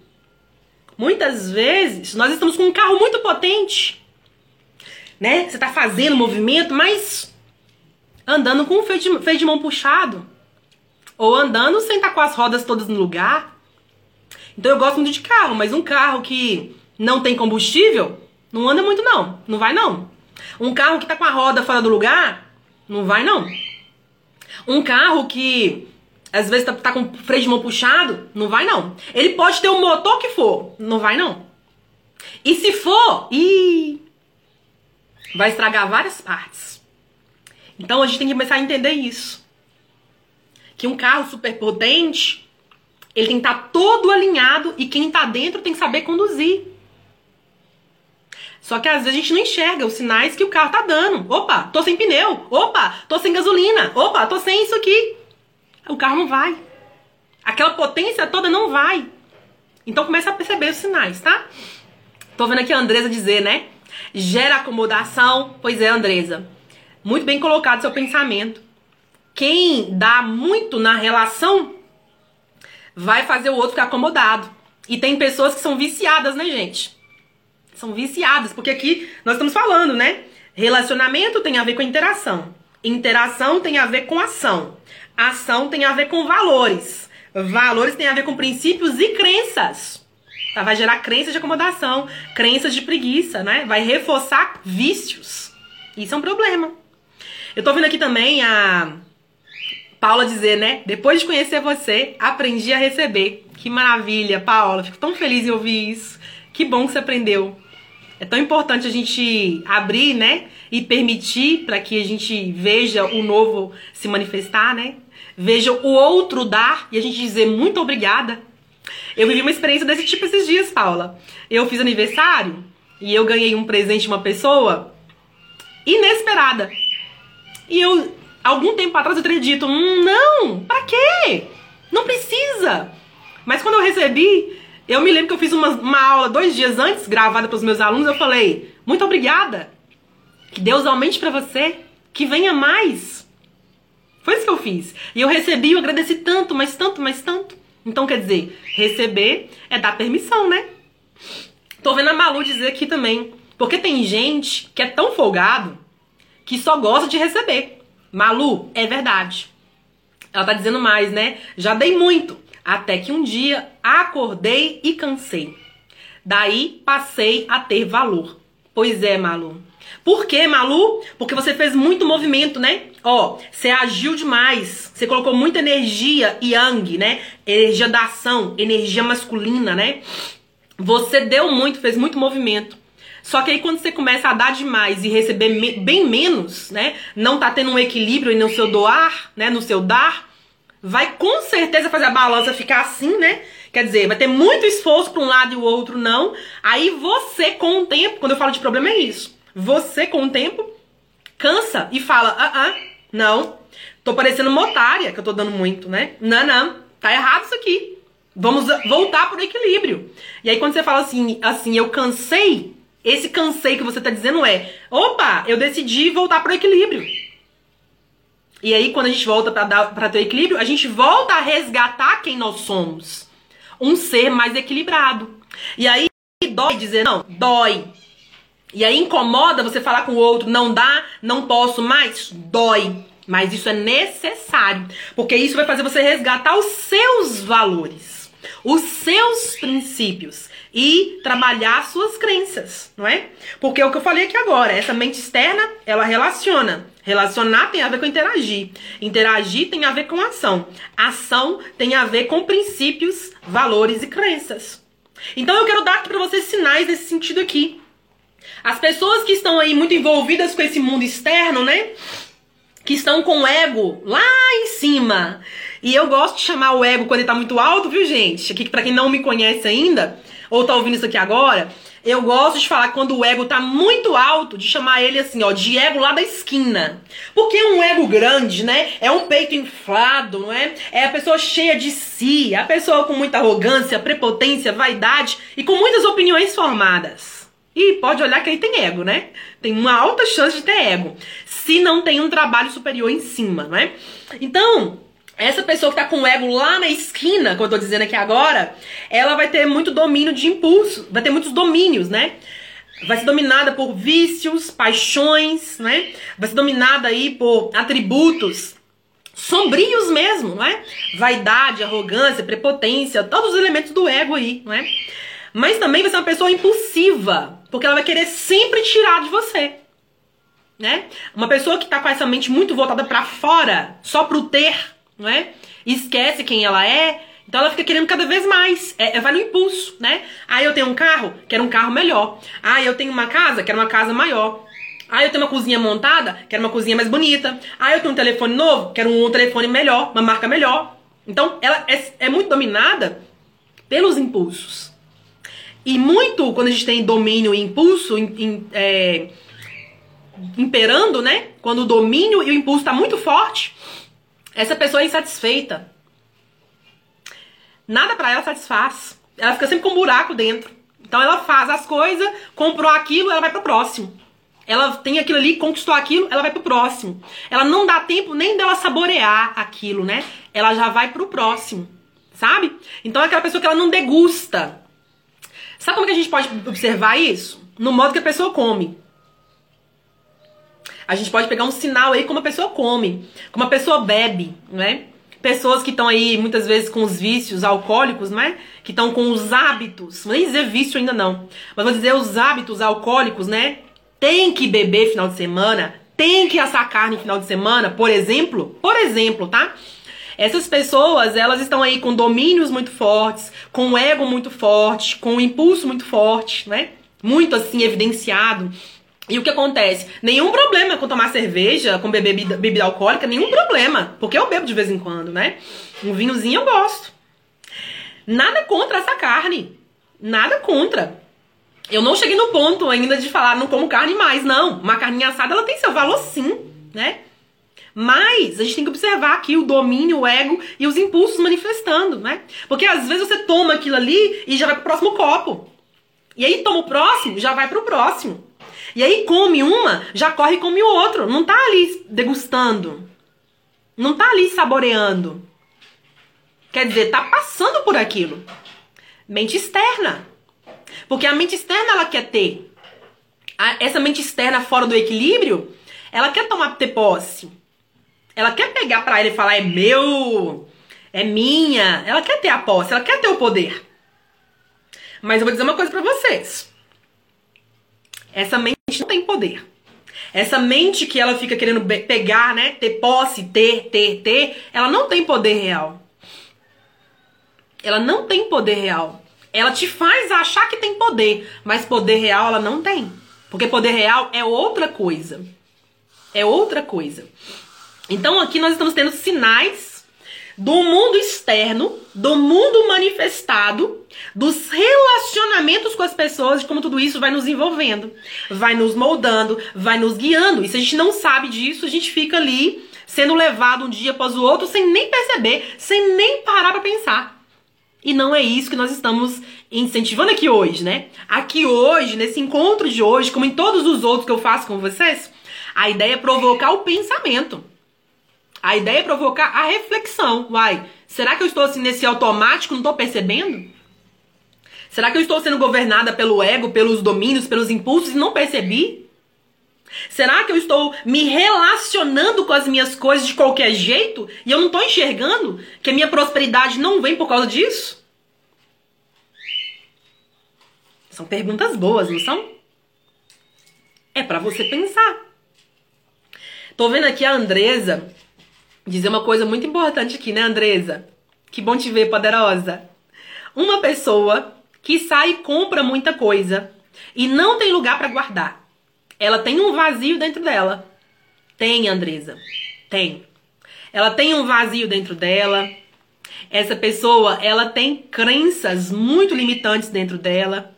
muitas vezes nós estamos com um carro muito potente, né? Você tá fazendo movimento, mas andando com o freio de, freio de mão puxado. Ou andando sem estar com as rodas todas no lugar. Então eu gosto muito de carro, mas um carro que não tem combustível, não anda muito não. Não vai não. Um carro que tá com a roda fora do lugar, não vai não. Um carro que às vezes tá, tá com o freio de mão puxado, não vai não. Ele pode ter o motor que for, não vai não. E se for, ih, vai estragar várias partes. Então a gente tem que começar a entender isso. Que um carro super potente, ele tem que estar tá todo alinhado e quem está dentro tem que saber conduzir. Só que às vezes a gente não enxerga os sinais que o carro tá dando. Opa, tô sem pneu. Opa, tô sem gasolina. Opa, tô sem isso aqui. O carro não vai. Aquela potência toda não vai. Então começa a perceber os sinais, tá? Tô vendo aqui a Andresa dizer, né? Gera acomodação. Pois é, Andresa. Muito bem colocado seu pensamento. Quem dá muito na relação vai fazer o outro ficar acomodado. E tem pessoas que são viciadas, né, gente? São viciadas, porque aqui nós estamos falando, né? Relacionamento tem a ver com interação. Interação tem a ver com ação. Ação tem a ver com valores. Valores tem a ver com princípios e crenças. Tá? Vai gerar crenças de acomodação, crenças de preguiça, né? Vai reforçar vícios. Isso é um problema. Eu tô vendo aqui também a Paula dizer, né? Depois de conhecer você, aprendi a receber. Que maravilha, Paula. Fico tão feliz em ouvir isso. Que bom que você aprendeu. É tão importante a gente abrir, né? E permitir para que a gente veja o novo se manifestar, né? Veja o outro dar e a gente dizer muito obrigada. Eu vivi uma experiência desse tipo esses dias, Paula. Eu fiz aniversário e eu ganhei um presente de uma pessoa inesperada. E eu, algum tempo atrás, eu teria dito: hum, não, pra quê? Não precisa. Mas quando eu recebi, eu me lembro que eu fiz uma, uma aula dois dias antes, gravada para os meus alunos. Eu falei: muito obrigada. Que Deus aumente para você. Que venha mais. Foi isso que eu fiz. E eu recebi, eu agradeci tanto, mas tanto, mas tanto. Então, quer dizer, receber é dar permissão, né? Tô vendo a Malu dizer aqui também. Porque tem gente que é tão folgado que só gosta de receber. Malu, é verdade. Ela tá dizendo mais, né? Já dei muito. Até que um dia acordei e cansei. Daí passei a ter valor. Pois é, Malu. Por quê, Malu? Porque você fez muito movimento, né? Ó, você agiu demais. Você colocou muita energia yang, né? Energia da ação, energia masculina, né? Você deu muito, fez muito movimento. Só que aí quando você começa a dar demais e receber me bem menos, né? Não tá tendo um equilíbrio no seu doar, né? No seu dar, vai com certeza fazer a balança ficar assim, né? Quer dizer, vai ter muito esforço para um lado e o outro não. Aí você, com o tempo, quando eu falo de problema, é isso. Você, com o tempo, cansa e fala: ah, ah, não, tô parecendo uma otária que eu tô dando muito, né? Não, não, tá errado isso aqui. Vamos voltar pro equilíbrio. E aí, quando você fala assim, assim, eu cansei, esse cansei que você tá dizendo é: opa, eu decidi voltar pro equilíbrio. E aí, quando a gente volta para ter equilíbrio, a gente volta a resgatar quem nós somos. Um ser mais equilibrado. E aí, dói dizer, não, dói. E aí, incomoda você falar com o outro, não dá, não posso mais, dói. Mas isso é necessário, porque isso vai fazer você resgatar os seus valores, os seus princípios e trabalhar suas crenças, não é? Porque é o que eu falei aqui agora, essa mente externa, ela relaciona. Relacionar tem a ver com interagir. Interagir tem a ver com ação. Ação tem a ver com princípios, valores e crenças. Então eu quero dar aqui para vocês sinais nesse sentido aqui. As pessoas que estão aí muito envolvidas com esse mundo externo, né? Que estão com o ego lá em cima. E eu gosto de chamar o ego quando ele tá muito alto, viu, gente? Aqui para quem não me conhece ainda, ou tá ouvindo isso aqui agora, eu gosto de falar quando o ego tá muito alto, de chamar ele assim, ó, de ego lá da esquina. Porque um ego grande, né? É um peito inflado, não é? É a pessoa cheia de si, a pessoa com muita arrogância, prepotência, vaidade e com muitas opiniões formadas. E pode olhar que aí tem ego, né? Tem uma alta chance de ter ego. Se não tem um trabalho superior em cima, não é? Então, essa pessoa que tá com o ego lá na esquina, como eu tô dizendo aqui agora, ela vai ter muito domínio de impulso, vai ter muitos domínios, né? Vai ser dominada por vícios, paixões, né? Vai ser dominada aí por atributos sombrios mesmo, não é? Vaidade, arrogância, prepotência, todos os elementos do ego aí, não é? Mas também vai ser uma pessoa impulsiva, porque ela vai querer sempre tirar de você. Né? Uma pessoa que tá com essa mente muito voltada para fora, só pro ter, não é? Esquece quem ela é, então ela fica querendo cada vez mais. É, é, vai no impulso, né? Ah, eu tenho um carro, quero um carro melhor. Ah, eu tenho uma casa, quero uma casa maior. Ah, eu tenho uma cozinha montada, quero uma cozinha mais bonita. Ah, eu tenho um telefone novo, quero um telefone melhor, uma marca melhor. Então, ela é, é muito dominada pelos impulsos. E muito, quando a gente tem domínio e impulso é, imperando, né? Quando o domínio e o impulso está muito forte, essa pessoa é insatisfeita. Nada para ela satisfaz. Ela fica sempre com um buraco dentro. Então ela faz as coisas, comprou aquilo, ela vai pro próximo. Ela tem aquilo ali, conquistou aquilo, ela vai pro próximo. Ela não dá tempo nem dela saborear aquilo, né? Ela já vai pro próximo, sabe? Então é aquela pessoa que ela não degusta. Sabe como que a gente pode observar isso? No modo que a pessoa come. A gente pode pegar um sinal aí como a pessoa come, como a pessoa bebe, né? Pessoas que estão aí muitas vezes com os vícios alcoólicos, né? Que estão com os hábitos, nem dizer vício ainda não, mas vou dizer os hábitos alcoólicos, né? Tem que beber final de semana, tem que assar carne final de semana, por exemplo, por exemplo, tá? Essas pessoas, elas estão aí com domínios muito fortes, com um ego muito forte, com um impulso muito forte, né? Muito assim evidenciado. E o que acontece? Nenhum problema com tomar cerveja, com beber bebida, bebida alcoólica, nenhum problema. Porque eu bebo de vez em quando, né? Um vinhozinho eu gosto. Nada contra essa carne. Nada contra. Eu não cheguei no ponto ainda de falar não como carne mais, não. Uma carninha assada ela tem seu valor sim, né? Mas a gente tem que observar aqui o domínio, o ego e os impulsos manifestando, né? Porque às vezes você toma aquilo ali e já vai pro próximo copo. E aí toma o próximo, já vai pro próximo. E aí come uma, já corre e come o outro. Não tá ali degustando. Não tá ali saboreando. Quer dizer, tá passando por aquilo. Mente externa. Porque a mente externa ela quer ter. Essa mente externa fora do equilíbrio, ela quer tomar ter posse. Ela quer pegar para ele e falar é meu, é minha. Ela quer ter a posse, ela quer ter o poder. Mas eu vou dizer uma coisa para vocês. Essa mente não tem poder. Essa mente que ela fica querendo pegar, né? Ter posse, ter, ter, ter, ela não tem poder real. Ela não tem poder real. Ela te faz achar que tem poder, mas poder real ela não tem. Porque poder real é outra coisa. É outra coisa. Então aqui nós estamos tendo sinais do mundo externo, do mundo manifestado, dos relacionamentos com as pessoas, de como tudo isso vai nos envolvendo, vai nos moldando, vai nos guiando. E se a gente não sabe disso, a gente fica ali sendo levado um dia após o outro sem nem perceber, sem nem parar para pensar. E não é isso que nós estamos incentivando aqui hoje, né? Aqui hoje, nesse encontro de hoje, como em todos os outros que eu faço com vocês, a ideia é provocar o pensamento. A ideia é provocar a reflexão. Uai, será que eu estou assim nesse automático, não estou percebendo? Será que eu estou sendo governada pelo ego, pelos domínios, pelos impulsos e não percebi? Será que eu estou me relacionando com as minhas coisas de qualquer jeito e eu não estou enxergando que a minha prosperidade não vem por causa disso? São perguntas boas, não são? É para você pensar. Tô vendo aqui a Andresa dizer uma coisa muito importante aqui, né, Andresa? Que bom te ver, poderosa. Uma pessoa que sai e compra muita coisa e não tem lugar para guardar. Ela tem um vazio dentro dela. Tem, Andresa. Tem. Ela tem um vazio dentro dela. Essa pessoa, ela tem crenças muito limitantes dentro dela.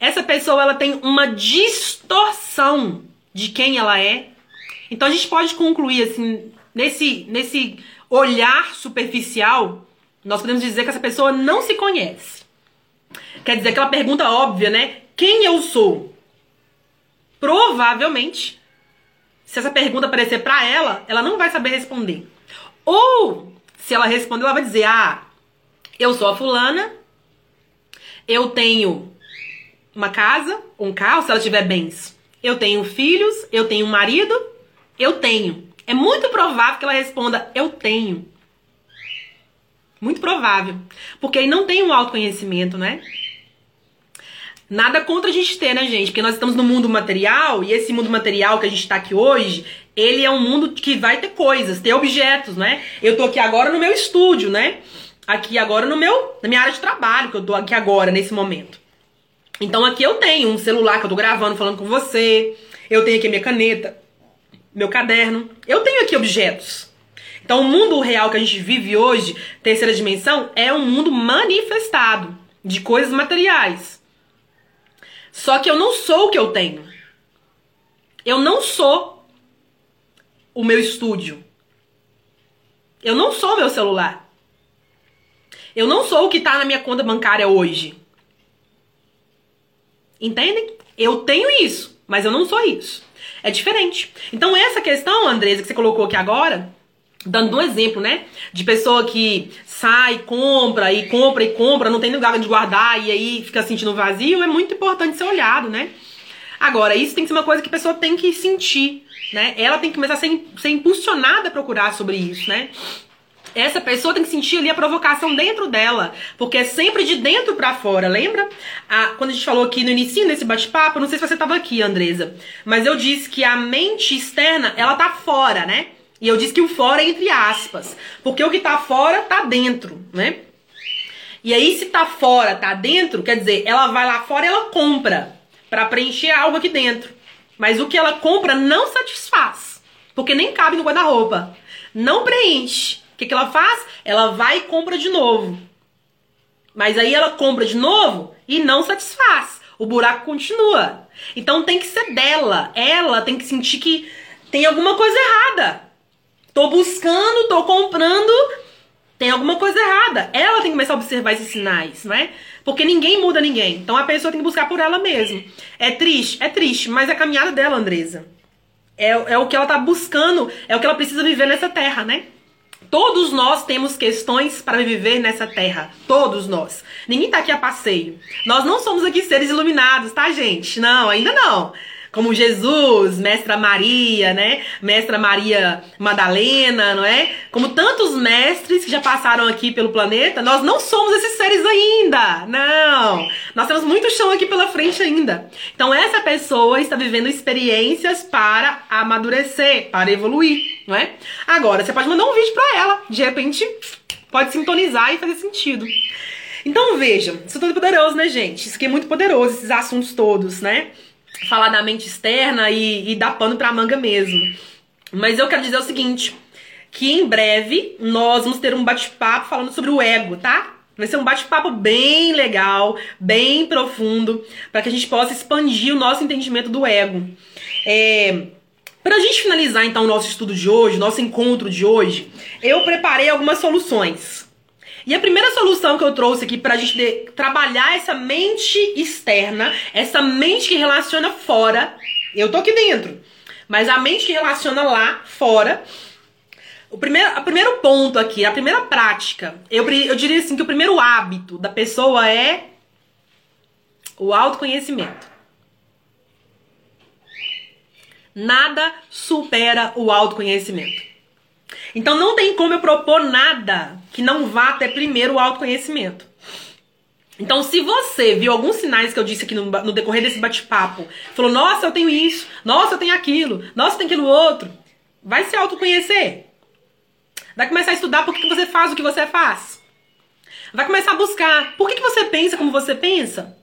Essa pessoa, ela tem uma distorção de quem ela é. Então a gente pode concluir assim, nesse, nesse olhar superficial, nós podemos dizer que essa pessoa não se conhece. Quer dizer, aquela pergunta óbvia, né? Quem eu sou? Provavelmente, se essa pergunta aparecer para ela, ela não vai saber responder. Ou, se ela responder, ela vai dizer: Ah, eu sou a fulana, eu tenho uma casa, um carro, se ela tiver bens. Eu tenho filhos, eu tenho um marido, eu tenho. É muito provável que ela responda: Eu tenho. Muito provável. Porque aí não tem um autoconhecimento, né? Nada contra a gente ter, né, gente? Porque nós estamos no mundo material e esse mundo material que a gente está aqui hoje, ele é um mundo que vai ter coisas, ter objetos, né? Eu tô aqui agora no meu estúdio, né? Aqui agora no meu, na minha área de trabalho, que eu tô aqui agora, nesse momento. Então aqui eu tenho um celular que eu tô gravando, falando com você. Eu tenho aqui a minha caneta meu caderno. Eu tenho aqui objetos. Então, o mundo real que a gente vive hoje, terceira dimensão, é um mundo manifestado de coisas materiais. Só que eu não sou o que eu tenho. Eu não sou o meu estúdio. Eu não sou o meu celular. Eu não sou o que tá na minha conta bancária hoje. Entendem? Eu tenho isso, mas eu não sou isso. É diferente. Então, essa questão, Andresa, que você colocou aqui agora, dando um exemplo, né? De pessoa que sai, compra e compra e compra, não tem lugar de guardar e aí fica sentindo vazio, é muito importante ser olhado, né? Agora, isso tem que ser uma coisa que a pessoa tem que sentir, né? Ela tem que começar a ser, ser impulsionada a procurar sobre isso, né? Essa pessoa tem que sentir ali a provocação dentro dela, porque é sempre de dentro para fora, lembra? Quando a gente falou aqui no início desse bate-papo, não sei se você estava aqui, Andresa, mas eu disse que a mente externa, ela tá fora, né? E eu disse que o fora é entre aspas, porque o que tá fora tá dentro, né? E aí se tá fora, tá dentro, quer dizer, ela vai lá fora e ela compra para preencher algo aqui dentro. Mas o que ela compra não satisfaz, porque nem cabe no guarda-roupa. Não preenche. Que, que ela faz? Ela vai e compra de novo. Mas aí ela compra de novo e não satisfaz. O buraco continua. Então tem que ser dela. Ela tem que sentir que tem alguma coisa errada. Tô buscando, tô comprando, tem alguma coisa errada. Ela tem que começar a observar esses sinais, não é? Porque ninguém muda ninguém. Então a pessoa tem que buscar por ela mesma. É triste? É triste, mas é a caminhada dela, Andresa. É, é o que ela tá buscando, é o que ela precisa viver nessa terra, né? Todos nós temos questões para viver nessa terra. Todos nós. Ninguém tá aqui a passeio. Nós não somos aqui seres iluminados, tá, gente? Não, ainda não como Jesus, Mestra Maria, né? Mestra Maria Madalena, não é? Como tantos mestres que já passaram aqui pelo planeta, nós não somos esses seres ainda. Não. Nós temos muito chão aqui pela frente ainda. Então essa pessoa está vivendo experiências para amadurecer, para evoluir, não é? Agora, você pode mandar um vídeo para ela, de repente pode sintonizar e fazer sentido. Então vejam, isso é tudo poderoso, né, gente? Isso aqui é muito poderoso, esses assuntos todos, né? falar da mente externa e, e dar pano pra manga mesmo. Mas eu quero dizer o seguinte: que em breve nós vamos ter um bate-papo falando sobre o ego, tá? Vai ser um bate-papo bem legal, bem profundo, para que a gente possa expandir o nosso entendimento do ego. É, para a gente finalizar então o nosso estudo de hoje, nosso encontro de hoje, eu preparei algumas soluções. E a primeira solução que eu trouxe aqui pra gente trabalhar essa mente externa, essa mente que relaciona fora, eu tô aqui dentro, mas a mente que relaciona lá fora. O primeiro, o primeiro ponto aqui, a primeira prática, eu, eu diria assim que o primeiro hábito da pessoa é o autoconhecimento. Nada supera o autoconhecimento. Então não tem como eu propor nada que não vá até primeiro o autoconhecimento. Então, se você viu alguns sinais que eu disse aqui no, no decorrer desse bate-papo, falou, nossa, eu tenho isso, nossa, eu tenho aquilo, nossa, eu tenho aquilo outro, vai se autoconhecer. Vai começar a estudar por que você faz o que você faz. Vai começar a buscar por que, que você pensa como você pensa.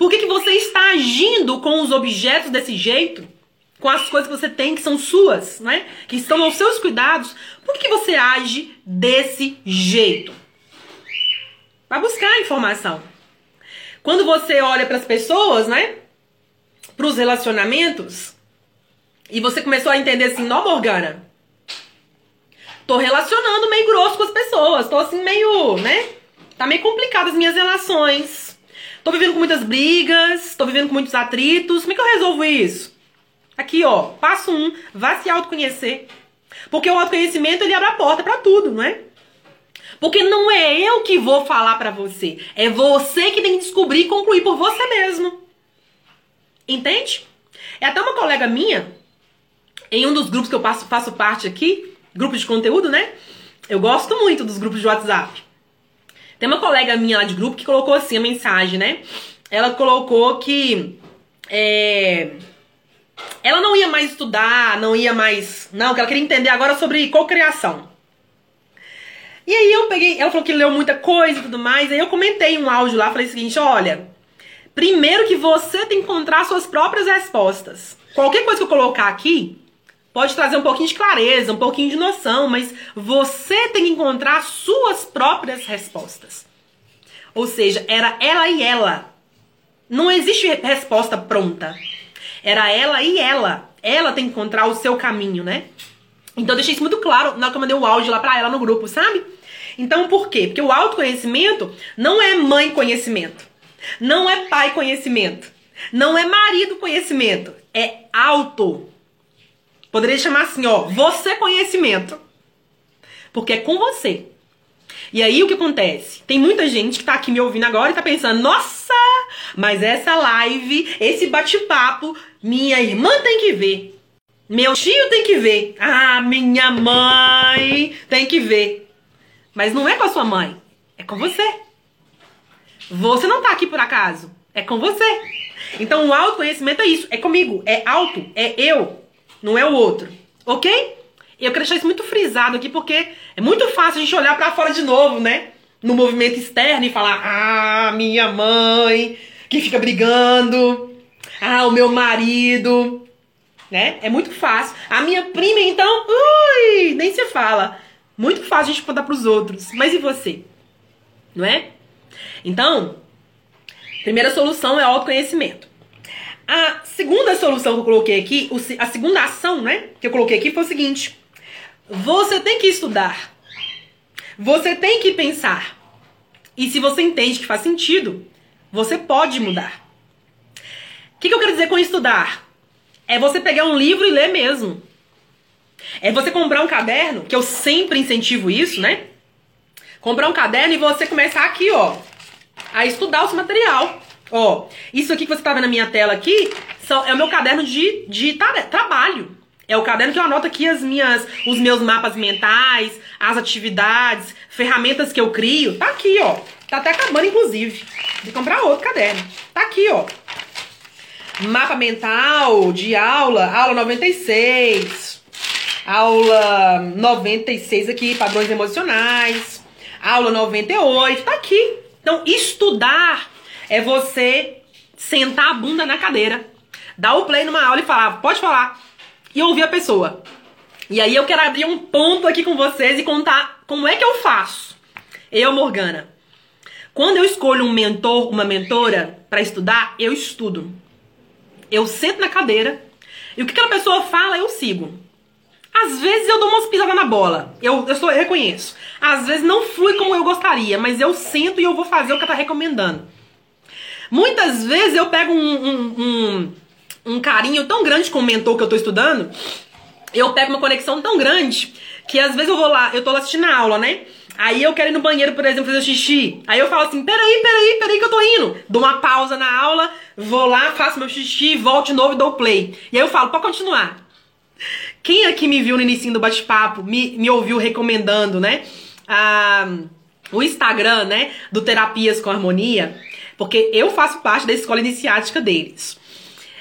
Por que, que você está agindo com os objetos desse jeito? com as coisas que você tem que são suas, né? Que estão aos seus cuidados, por que você age desse jeito? Vai buscar informação. Quando você olha para as pessoas, né? Para os relacionamentos, e você começou a entender assim, não, Morgana, tô relacionando meio grosso com as pessoas, tô assim meio, né? Tá meio complicado as minhas relações. Tô vivendo com muitas brigas, tô vivendo com muitos atritos. Como é que eu resolvo isso? Aqui, ó, passo um, vá se autoconhecer. Porque o autoconhecimento ele abre a porta para tudo, não é? Porque não é eu que vou falar para você, é você que tem que descobrir e concluir por você mesmo. Entende? É até uma colega minha, em um dos grupos que eu faço, faço parte aqui, grupo de conteúdo, né? Eu gosto muito dos grupos de WhatsApp. Tem uma colega minha lá de grupo que colocou assim a mensagem, né? Ela colocou que é, ela não ia mais estudar, não ia mais. Não, que ela queria entender agora sobre cocriação. E aí eu peguei, ela falou que leu muita coisa e tudo mais, aí eu comentei um áudio lá, falei o seguinte, olha, primeiro que você tem que encontrar suas próprias respostas. Qualquer coisa que eu colocar aqui pode trazer um pouquinho de clareza, um pouquinho de noção, mas você tem que encontrar suas próprias respostas. Ou seja, era ela e ela. Não existe resposta pronta. Era ela e ela. Ela tem que encontrar o seu caminho, né? Então deixei isso muito claro na hora que eu mandei o áudio lá pra ela no grupo, sabe? Então por quê? Porque o autoconhecimento não é mãe conhecimento, não é pai conhecimento, não é marido conhecimento, é auto. Poderia chamar assim, ó, você conhecimento. Porque é com você. E aí o que acontece? Tem muita gente que tá aqui me ouvindo agora e tá pensando: "Nossa, mas essa live, esse bate-papo, minha irmã tem que ver. Meu tio tem que ver. Ah, minha mãe tem que ver." Mas não é com a sua mãe, é com você. Você não tá aqui por acaso, é com você. Então o autoconhecimento é isso, é comigo, é auto, é eu, não é o outro. OK? Eu quero deixar isso muito frisado aqui porque é muito fácil a gente olhar para fora de novo, né? No movimento externo e falar: "Ah, minha mãe que fica brigando. Ah, o meu marido". Né? É muito fácil. A minha prima então, ui, nem se fala. Muito fácil a gente contar pros outros. Mas e você? Não é? Então, primeira solução é autoconhecimento. A segunda solução que eu coloquei aqui, a segunda ação, né, que eu coloquei aqui foi o seguinte: você tem que estudar. Você tem que pensar. E se você entende que faz sentido, você pode mudar. O que, que eu quero dizer com estudar? É você pegar um livro e ler mesmo. É você comprar um caderno, que eu sempre incentivo isso, né? Comprar um caderno e você começar aqui, ó, a estudar o seu material. Ó, isso aqui que você tá vendo na minha tela aqui são, é o meu caderno de, de trabalho. É o caderno que eu anoto aqui as minhas, os meus mapas mentais, as atividades, ferramentas que eu crio. Tá aqui, ó. Tá até acabando, inclusive. De comprar outro caderno. Tá aqui, ó. Mapa mental de aula, aula 96. Aula 96 aqui, padrões emocionais. Aula 98, tá aqui. Então, estudar é você sentar a bunda na cadeira, dar o play numa aula e falar, pode falar e ouvir a pessoa. E aí eu quero abrir um ponto aqui com vocês e contar como é que eu faço. Eu, Morgana. Quando eu escolho um mentor, uma mentora para estudar, eu estudo. Eu sento na cadeira e o que aquela pessoa fala, eu sigo. Às vezes eu dou umas pisadas na bola. Eu, eu, sou, eu reconheço. Às vezes não flui como eu gostaria, mas eu sento e eu vou fazer o que ela tá recomendando. Muitas vezes eu pego um, um, um um carinho tão grande com o mentor que eu tô estudando, eu pego uma conexão tão grande que às vezes eu vou lá, eu tô lá assistindo a aula, né? Aí eu quero ir no banheiro, por exemplo, fazer xixi. Aí eu falo assim: peraí, peraí, peraí que eu tô indo. Dou uma pausa na aula, vou lá, faço meu xixi, volto de novo e dou play. E aí eu falo: pode continuar. Quem aqui me viu no início do bate-papo, me, me ouviu recomendando, né? Ah, o Instagram, né? Do Terapias com Harmonia. Porque eu faço parte da escola iniciática deles.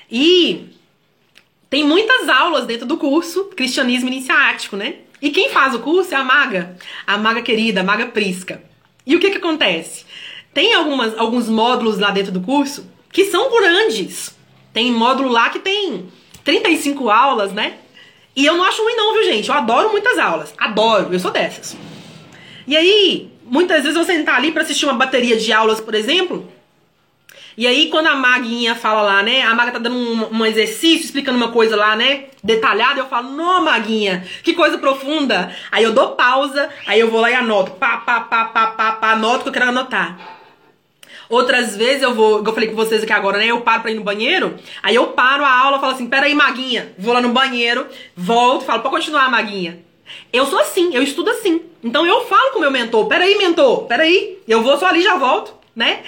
E tem muitas aulas dentro do curso Cristianismo Iniciático, né? E quem faz o curso é a Maga, a Maga querida, a Maga Prisca. E o que que acontece? Tem algumas, alguns módulos lá dentro do curso que são grandes. Tem módulo lá que tem 35 aulas, né? E eu não acho ruim não, viu, gente? Eu adoro muitas aulas. Adoro, eu sou dessas. E aí, muitas vezes eu sentar ali para assistir uma bateria de aulas, por exemplo, e aí, quando a Maguinha fala lá, né? A Maga tá dando um, um exercício, explicando uma coisa lá, né? Detalhada, eu falo, não, Maguinha, que coisa profunda. Aí eu dou pausa, aí eu vou lá e anoto. Pá, pá, pá, pá, pá, pá, anoto que eu quero anotar. Outras vezes eu vou, eu falei com vocês aqui agora, né? Eu paro pra ir no banheiro, aí eu paro a aula, falo assim, peraí, Maguinha, vou lá no banheiro, volto, falo, pode continuar, Maguinha. Eu sou assim, eu estudo assim. Então eu falo com o meu mentor, peraí, mentor, peraí, eu vou só ali já volto, né?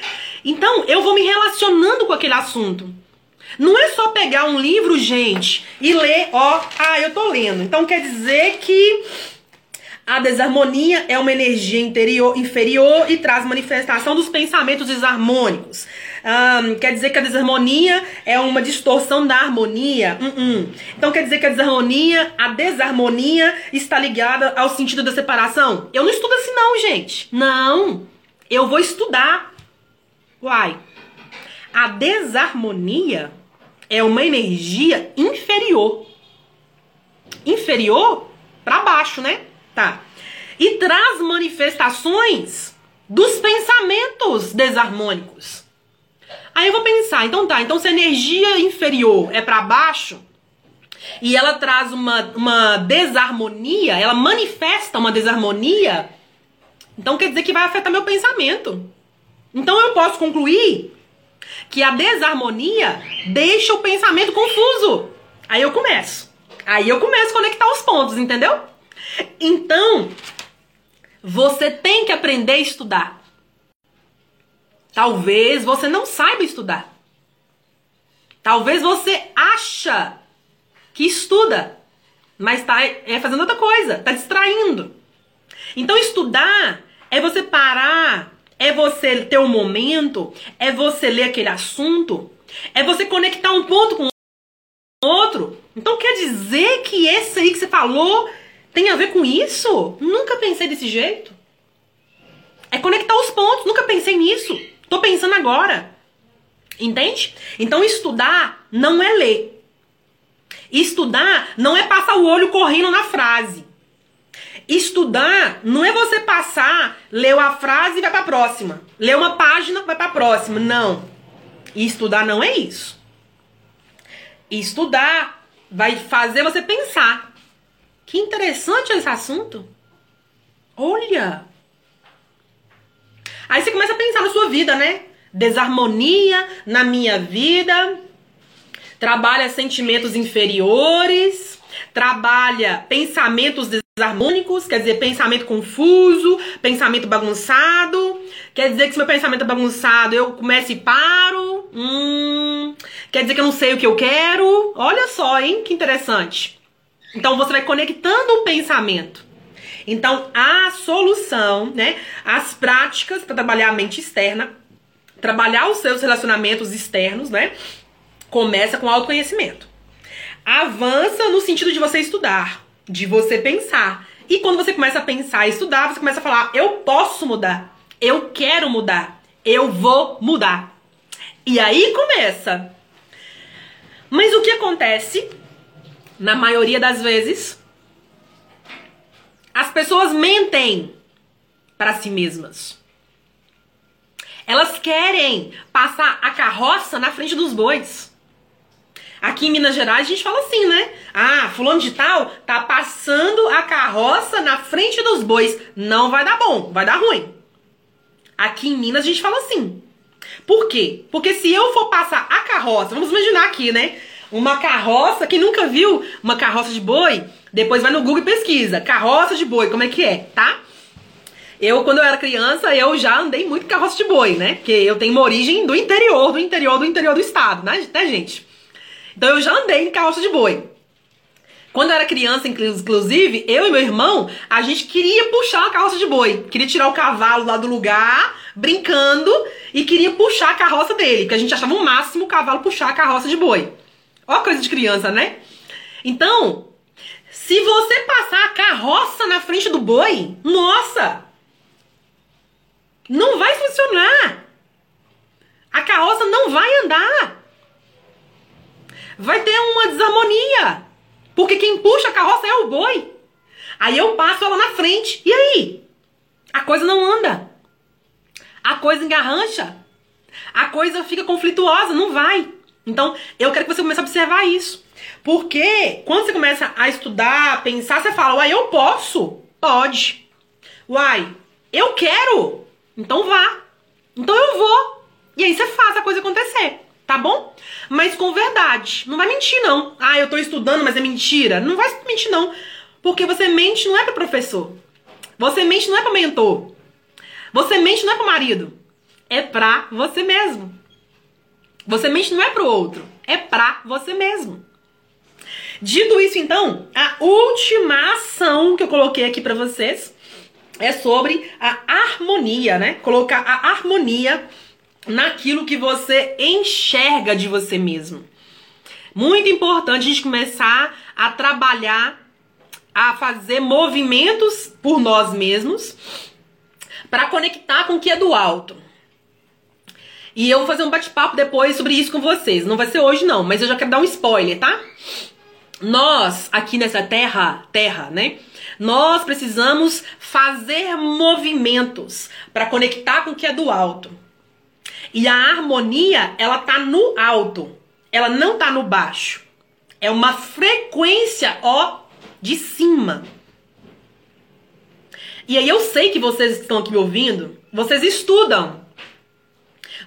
Então, eu vou me relacionando com aquele assunto. Não é só pegar um livro, gente, e ler, ó, ah, eu tô lendo. Então quer dizer que a desarmonia é uma energia interior, inferior e traz manifestação dos pensamentos desarmônicos. Quer dizer que a desarmonia é uma distorção da harmonia? Uh -uh. Então quer dizer que a desarmonia, a desarmonia está ligada ao sentido da separação? Eu não estudo assim não, gente. Não. Eu vou estudar Uai, a desarmonia é uma energia inferior. Inferior para baixo, né? Tá. E traz manifestações dos pensamentos desarmônicos. Aí eu vou pensar, então tá, então se a energia inferior é para baixo e ela traz uma, uma desarmonia, ela manifesta uma desarmonia, Então quer dizer que vai afetar meu pensamento. Então eu posso concluir que a desarmonia deixa o pensamento confuso. Aí eu começo. Aí eu começo a conectar os pontos, entendeu? Então, você tem que aprender a estudar. Talvez você não saiba estudar. Talvez você acha que estuda, mas está é, fazendo outra coisa, está distraindo. Então estudar é você parar, é você ter um momento, é você ler aquele assunto, é você conectar um ponto com outro. Então quer dizer que esse aí que você falou tem a ver com isso? Nunca pensei desse jeito. É conectar os pontos, nunca pensei nisso. Tô pensando agora. Entende? Então estudar não é ler. Estudar não é passar o olho correndo na frase. Estudar não é você passar, leu a frase e vai para a próxima. Leu uma página, vai para a próxima. Não. Estudar não é isso. Estudar vai fazer você pensar. Que interessante esse assunto. Olha. Aí você começa a pensar na sua vida, né? desarmonia na minha vida, trabalha sentimentos inferiores, trabalha pensamentos desarmônicos, quer dizer, pensamento confuso, pensamento bagunçado. Quer dizer que se meu pensamento é bagunçado, eu começo e paro. Hum, quer dizer que eu não sei o que eu quero. Olha só, hein? Que interessante. Então você vai conectando o pensamento. Então a solução, né? As práticas para trabalhar a mente externa trabalhar os seus relacionamentos externos, né? Começa com autoconhecimento. Avança no sentido de você estudar, de você pensar. E quando você começa a pensar e estudar, você começa a falar: eu posso mudar, eu quero mudar, eu vou mudar. E aí começa. Mas o que acontece, na maioria das vezes, as pessoas mentem para si mesmas. Elas querem passar a carroça na frente dos bois. Aqui em Minas Gerais a gente fala assim, né? Ah, fulano de tal tá passando a carroça na frente dos bois. Não vai dar bom, vai dar ruim. Aqui em Minas a gente fala assim. Por quê? Porque se eu for passar a carroça, vamos imaginar aqui, né? Uma carroça, quem nunca viu uma carroça de boi, depois vai no Google e pesquisa. Carroça de boi, como é que é, tá? Eu, quando eu era criança, eu já andei muito carroça de boi, né? Porque eu tenho uma origem do interior, do interior, do interior do estado, né, né gente? Então eu já andei em carroça de boi. Quando eu era criança, inclusive, eu e meu irmão, a gente queria puxar a carroça de boi. Queria tirar o cavalo lá do lugar, brincando, e queria puxar a carroça dele. Porque a gente achava o máximo o cavalo puxar a carroça de boi. Ó coisa de criança, né? Então, se você passar a carroça na frente do boi, nossa, não vai funcionar. A carroça não vai andar. Vai ter uma desarmonia. Porque quem puxa a carroça é o boi. Aí eu passo ela na frente. E aí? A coisa não anda. A coisa engarrancha. A coisa fica conflituosa, não vai. Então, eu quero que você comece a observar isso. Porque quando você começa a estudar, a pensar, você fala, uai, eu posso? Pode. Uai, eu quero? Então vá. Então eu vou. E aí você faz a coisa acontecer, tá bom? Mas com verdade. Não vai mentir, não. Ah, eu tô estudando, mas é mentira. Não vai mentir, não. Porque você mente não é para professor. Você mente não é para mentor. Você mente não é para marido. É pra você mesmo. Você mente não é pro outro. É pra você mesmo. Dito isso, então, a última ação que eu coloquei aqui para vocês é sobre a harmonia, né? Colocar a harmonia naquilo que você enxerga de você mesmo. Muito importante a gente começar a trabalhar, a fazer movimentos por nós mesmos para conectar com o que é do alto. E eu vou fazer um bate-papo depois sobre isso com vocês. Não vai ser hoje não, mas eu já quero dar um spoiler, tá? Nós aqui nessa terra, terra, né? Nós precisamos fazer movimentos para conectar com o que é do alto. E a harmonia, ela tá no alto. Ela não tá no baixo. É uma frequência, ó, de cima. E aí eu sei que vocês estão aqui me ouvindo, vocês estudam.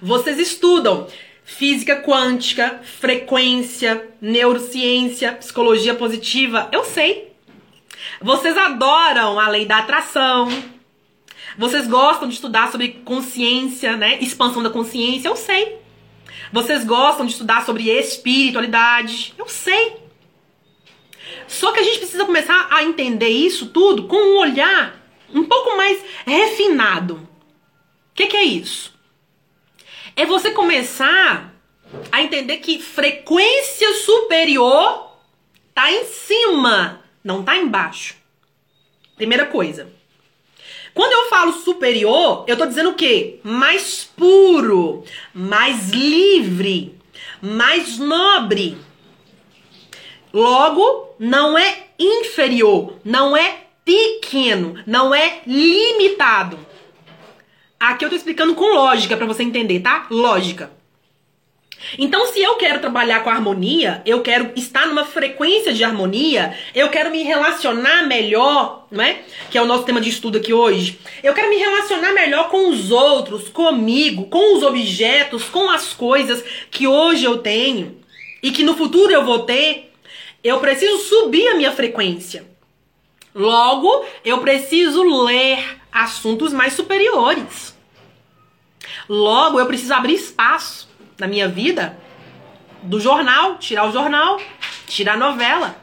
Vocês estudam física quântica, frequência, neurociência, psicologia positiva. Eu sei. Vocês adoram a lei da atração. Vocês gostam de estudar sobre consciência, né? Expansão da consciência. Eu sei. Vocês gostam de estudar sobre espiritualidade. Eu sei. Só que a gente precisa começar a entender isso tudo com um olhar um pouco mais refinado. O que, que é isso? É você começar a entender que frequência superior tá em cima, não tá embaixo. Primeira coisa. Quando eu falo superior, eu tô dizendo o quê? Mais puro, mais livre, mais nobre. Logo, não é inferior, não é pequeno, não é limitado. Aqui eu tô explicando com lógica para você entender, tá? Lógica. Então, se eu quero trabalhar com harmonia, eu quero estar numa frequência de harmonia, eu quero me relacionar melhor, não é? Que é o nosso tema de estudo aqui hoje. Eu quero me relacionar melhor com os outros, comigo, com os objetos, com as coisas que hoje eu tenho e que no futuro eu vou ter. Eu preciso subir a minha frequência. Logo, eu preciso ler assuntos mais superiores. Logo, eu preciso abrir espaço na minha vida do jornal, tirar o jornal, tirar a novela.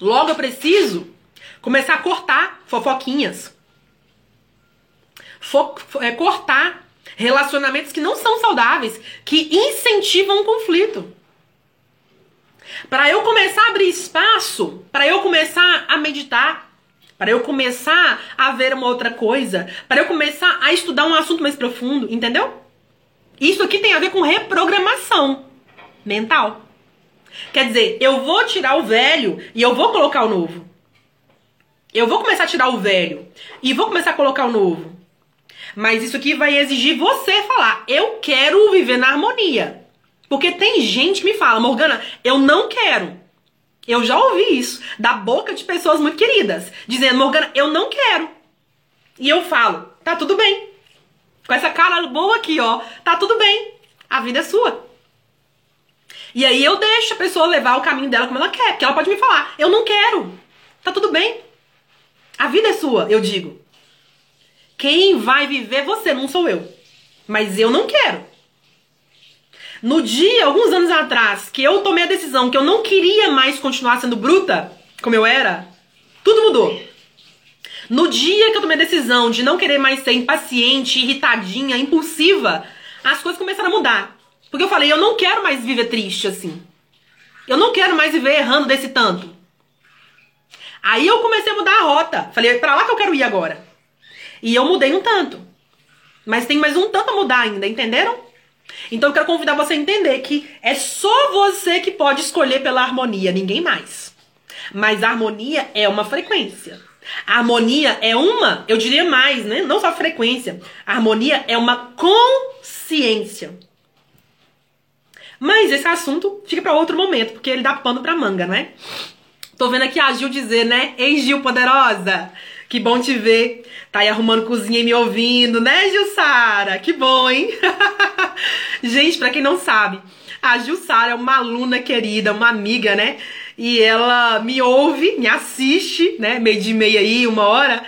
Logo, eu preciso começar a cortar fofoquinhas. Fo é, cortar relacionamentos que não são saudáveis, que incentivam o conflito. Para eu começar a abrir espaço, para eu começar a meditar, para eu começar a ver uma outra coisa, para eu começar a estudar um assunto mais profundo, entendeu? Isso aqui tem a ver com reprogramação mental. Quer dizer, eu vou tirar o velho e eu vou colocar o novo. Eu vou começar a tirar o velho e vou começar a colocar o novo. Mas isso aqui vai exigir você falar: eu quero viver na harmonia. Porque tem gente que me fala, Morgana, eu não quero. Eu já ouvi isso da boca de pessoas muito queridas, dizendo, Morgana, eu não quero. E eu falo, tá tudo bem. Com essa cara boa aqui, ó, tá tudo bem. A vida é sua. E aí eu deixo a pessoa levar o caminho dela como ela quer, porque ela pode me falar, eu não quero. Tá tudo bem. A vida é sua, eu digo. Quem vai viver você, não sou eu. Mas eu não quero. No dia, alguns anos atrás, que eu tomei a decisão que eu não queria mais continuar sendo bruta, como eu era, tudo mudou. No dia que eu tomei a decisão de não querer mais ser impaciente, irritadinha, impulsiva, as coisas começaram a mudar. Porque eu falei, eu não quero mais viver triste assim. Eu não quero mais viver errando desse tanto. Aí eu comecei a mudar a rota. Falei, pra lá que eu quero ir agora. E eu mudei um tanto. Mas tem mais um tanto a mudar ainda, entenderam? Então eu quero convidar você a entender que é só você que pode escolher pela harmonia, ninguém mais. Mas a harmonia é uma frequência. A harmonia é uma, eu diria mais, né? Não só frequência. A harmonia é uma consciência. Mas esse assunto fica para outro momento, porque ele dá pano pra manga, né? Tô vendo aqui a Gil dizer, né? Ei, Gil poderosa! Que bom te ver. Tá aí arrumando cozinha e me ouvindo, né, Gilsara? Que bom, hein? Gente, para quem não sabe, a Gilsara é uma aluna querida, uma amiga, né? E ela me ouve, me assiste, né? Meio de meia aí, uma hora,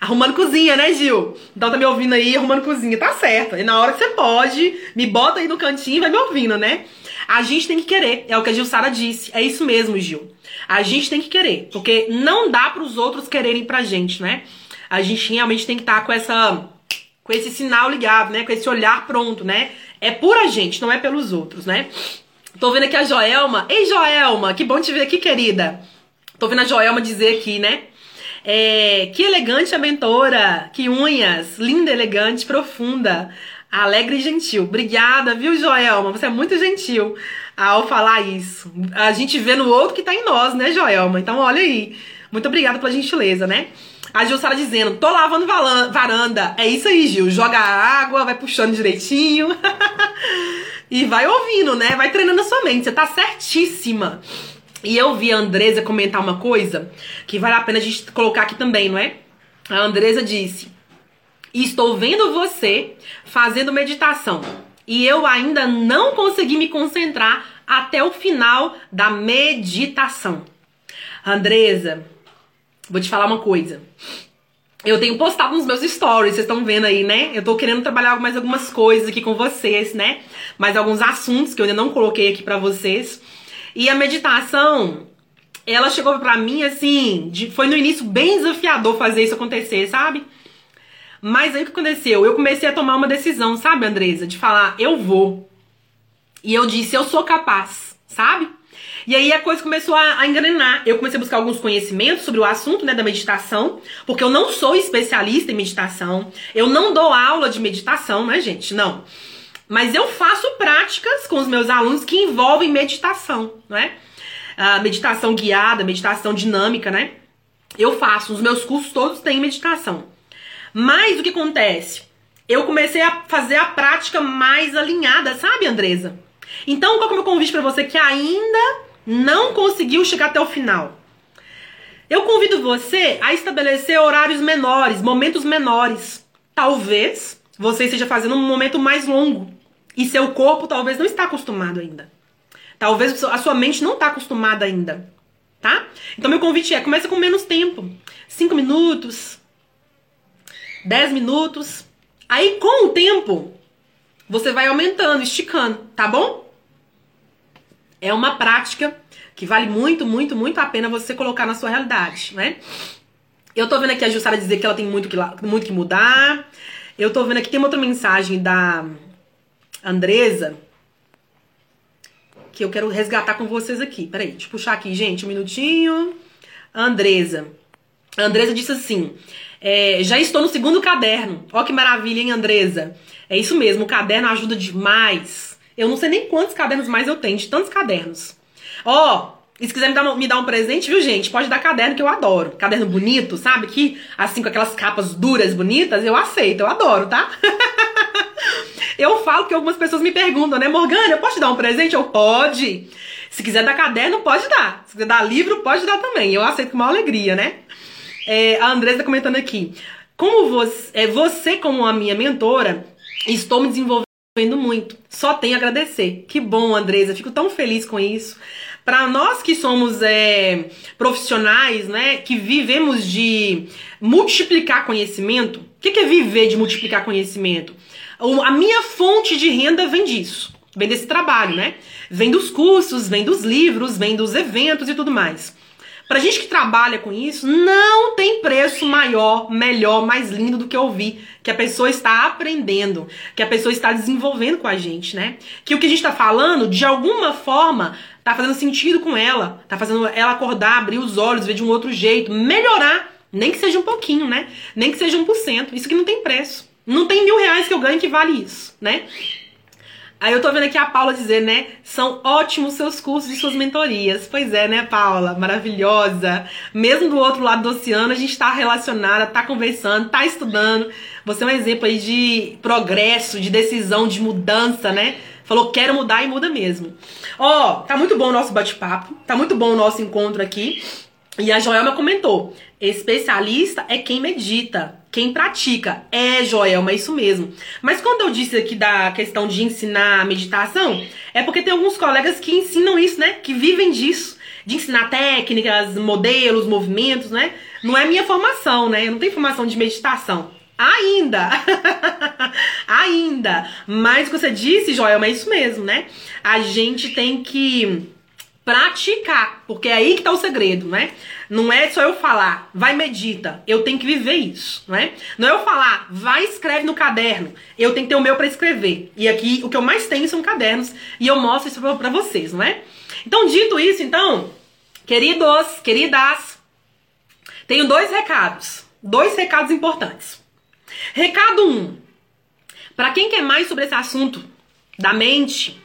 arrumando cozinha, né, Gil? Então tá me ouvindo aí, arrumando cozinha. Tá certo. E na hora que você pode, me bota aí no cantinho e vai me ouvindo, né? A gente tem que querer, é o que a Gilsara disse. É isso mesmo, Gil. A gente tem que querer, porque não dá para os outros quererem pra gente, né? A gente realmente tem que estar tá com essa com esse sinal ligado, né? Com esse olhar pronto, né? É por a gente, não é pelos outros, né? Tô vendo aqui a Joelma. Ei, Joelma, que bom te ver aqui, querida. Tô vendo a Joelma dizer aqui, né? É, que elegante a mentora, que unhas, linda, elegante, profunda, alegre e gentil. Obrigada, viu, Joelma? Você é muito gentil ao falar isso. A gente vê no outro que tá em nós, né, Joelma? Então, olha aí. Muito obrigada pela gentileza, né? A Gilsara dizendo, tô lavando varanda. É isso aí, Gil. Joga água, vai puxando direitinho. e vai ouvindo, né? Vai treinando a sua mente. Você tá certíssima. E eu vi a Andresa comentar uma coisa que vale a pena a gente colocar aqui também, não é? A Andresa disse: Estou vendo você fazendo meditação e eu ainda não consegui me concentrar até o final da meditação. Andresa, vou te falar uma coisa. Eu tenho postado nos meus stories, vocês estão vendo aí, né? Eu tô querendo trabalhar mais algumas coisas aqui com vocês, né? Mais alguns assuntos que eu ainda não coloquei aqui para vocês. E a meditação, ela chegou pra mim assim, de, foi no início bem desafiador fazer isso acontecer, sabe? Mas aí o que aconteceu? Eu comecei a tomar uma decisão, sabe, Andresa? De falar, eu vou. E eu disse, eu sou capaz, sabe? E aí a coisa começou a, a engrenar. Eu comecei a buscar alguns conhecimentos sobre o assunto né, da meditação, porque eu não sou especialista em meditação. Eu não dou aula de meditação, né, gente? Não. Mas eu faço práticas com os meus alunos que envolvem meditação, né? A meditação guiada, meditação dinâmica, né? Eu faço, os meus cursos todos têm meditação. Mas o que acontece? Eu comecei a fazer a prática mais alinhada, sabe, Andresa? Então, qual é o meu convite para você que ainda não conseguiu chegar até o final? Eu convido você a estabelecer horários menores, momentos menores. Talvez você esteja fazendo um momento mais longo e seu corpo talvez não está acostumado ainda. Talvez a sua mente não está acostumada ainda, tá? Então meu convite é, começa com menos tempo. Cinco minutos, 10 minutos. Aí, com o tempo, você vai aumentando, esticando, tá bom? É uma prática que vale muito, muito, muito a pena você colocar na sua realidade, né? Eu tô vendo aqui a Jussara dizer que ela tem muito que, muito que mudar. Eu tô vendo aqui, tem uma outra mensagem da Andresa que eu quero resgatar com vocês aqui. Peraí, deixa eu puxar aqui, gente, um minutinho. Andresa. Andresa disse assim: é, já estou no segundo caderno. Ó que maravilha, hein, Andresa? É isso mesmo, o caderno ajuda demais. Eu não sei nem quantos cadernos mais eu tenho, de tantos cadernos. Ó, e se quiser me dar, me dar um presente, viu, gente? Pode dar caderno que eu adoro. Caderno bonito, sabe? Que, assim, com aquelas capas duras, bonitas, eu aceito, eu adoro, tá? eu falo que algumas pessoas me perguntam, né? Morgana, eu posso te dar um presente? Eu, pode. Se quiser dar caderno, pode dar. Se quiser dar livro, pode dar também. Eu aceito com uma alegria, né? É, a Andressa tá comentando aqui. Como você, é, você, como a minha mentora, estou me desenvolvendo muito. Só tenho a agradecer. Que bom, Andresa. Fico tão feliz com isso. Para nós que somos é, profissionais, né, que vivemos de multiplicar conhecimento, o que, que é viver de multiplicar conhecimento? A minha fonte de renda vem disso, vem desse trabalho, né? Vem dos cursos, vem dos livros, vem dos eventos e tudo mais. Pra gente que trabalha com isso, não tem preço maior, melhor, mais lindo do que ouvir que a pessoa está aprendendo, que a pessoa está desenvolvendo com a gente, né? Que o que a gente está falando, de alguma forma, tá fazendo sentido com ela, tá fazendo ela acordar, abrir os olhos, ver de um outro jeito, melhorar, nem que seja um pouquinho, né? Nem que seja um por cento. Isso que não tem preço. Não tem mil reais que eu ganho que vale isso, né? Aí eu tô vendo aqui a Paula dizer, né? São ótimos seus cursos e suas mentorias. Pois é, né, Paula? Maravilhosa. Mesmo do outro lado do oceano, a gente tá relacionada, tá conversando, tá estudando. Você é um exemplo aí de progresso, de decisão, de mudança, né? Falou, quero mudar e muda mesmo. Ó, tá muito bom o nosso bate-papo, tá muito bom o nosso encontro aqui. E a Joelma comentou: especialista é quem medita, quem pratica. É, Joelma, é isso mesmo. Mas quando eu disse aqui da questão de ensinar meditação, é porque tem alguns colegas que ensinam isso, né? Que vivem disso. De ensinar técnicas, modelos, movimentos, né? Não é minha formação, né? Eu não tenho formação de meditação. Ainda! Ainda! Mas o que você disse, Joelma, é isso mesmo, né? A gente tem que praticar, porque é aí que tá o segredo, né? Não é só eu falar, vai medita, eu tenho que viver isso, não é? Não é eu falar, vai escreve no caderno, eu tenho que ter o meu para escrever. E aqui o que eu mais tenho são cadernos e eu mostro isso para vocês, não é? Então, dito isso, então, queridos, queridas, tenho dois recados, dois recados importantes. Recado 1. Um, para quem quer mais sobre esse assunto da mente,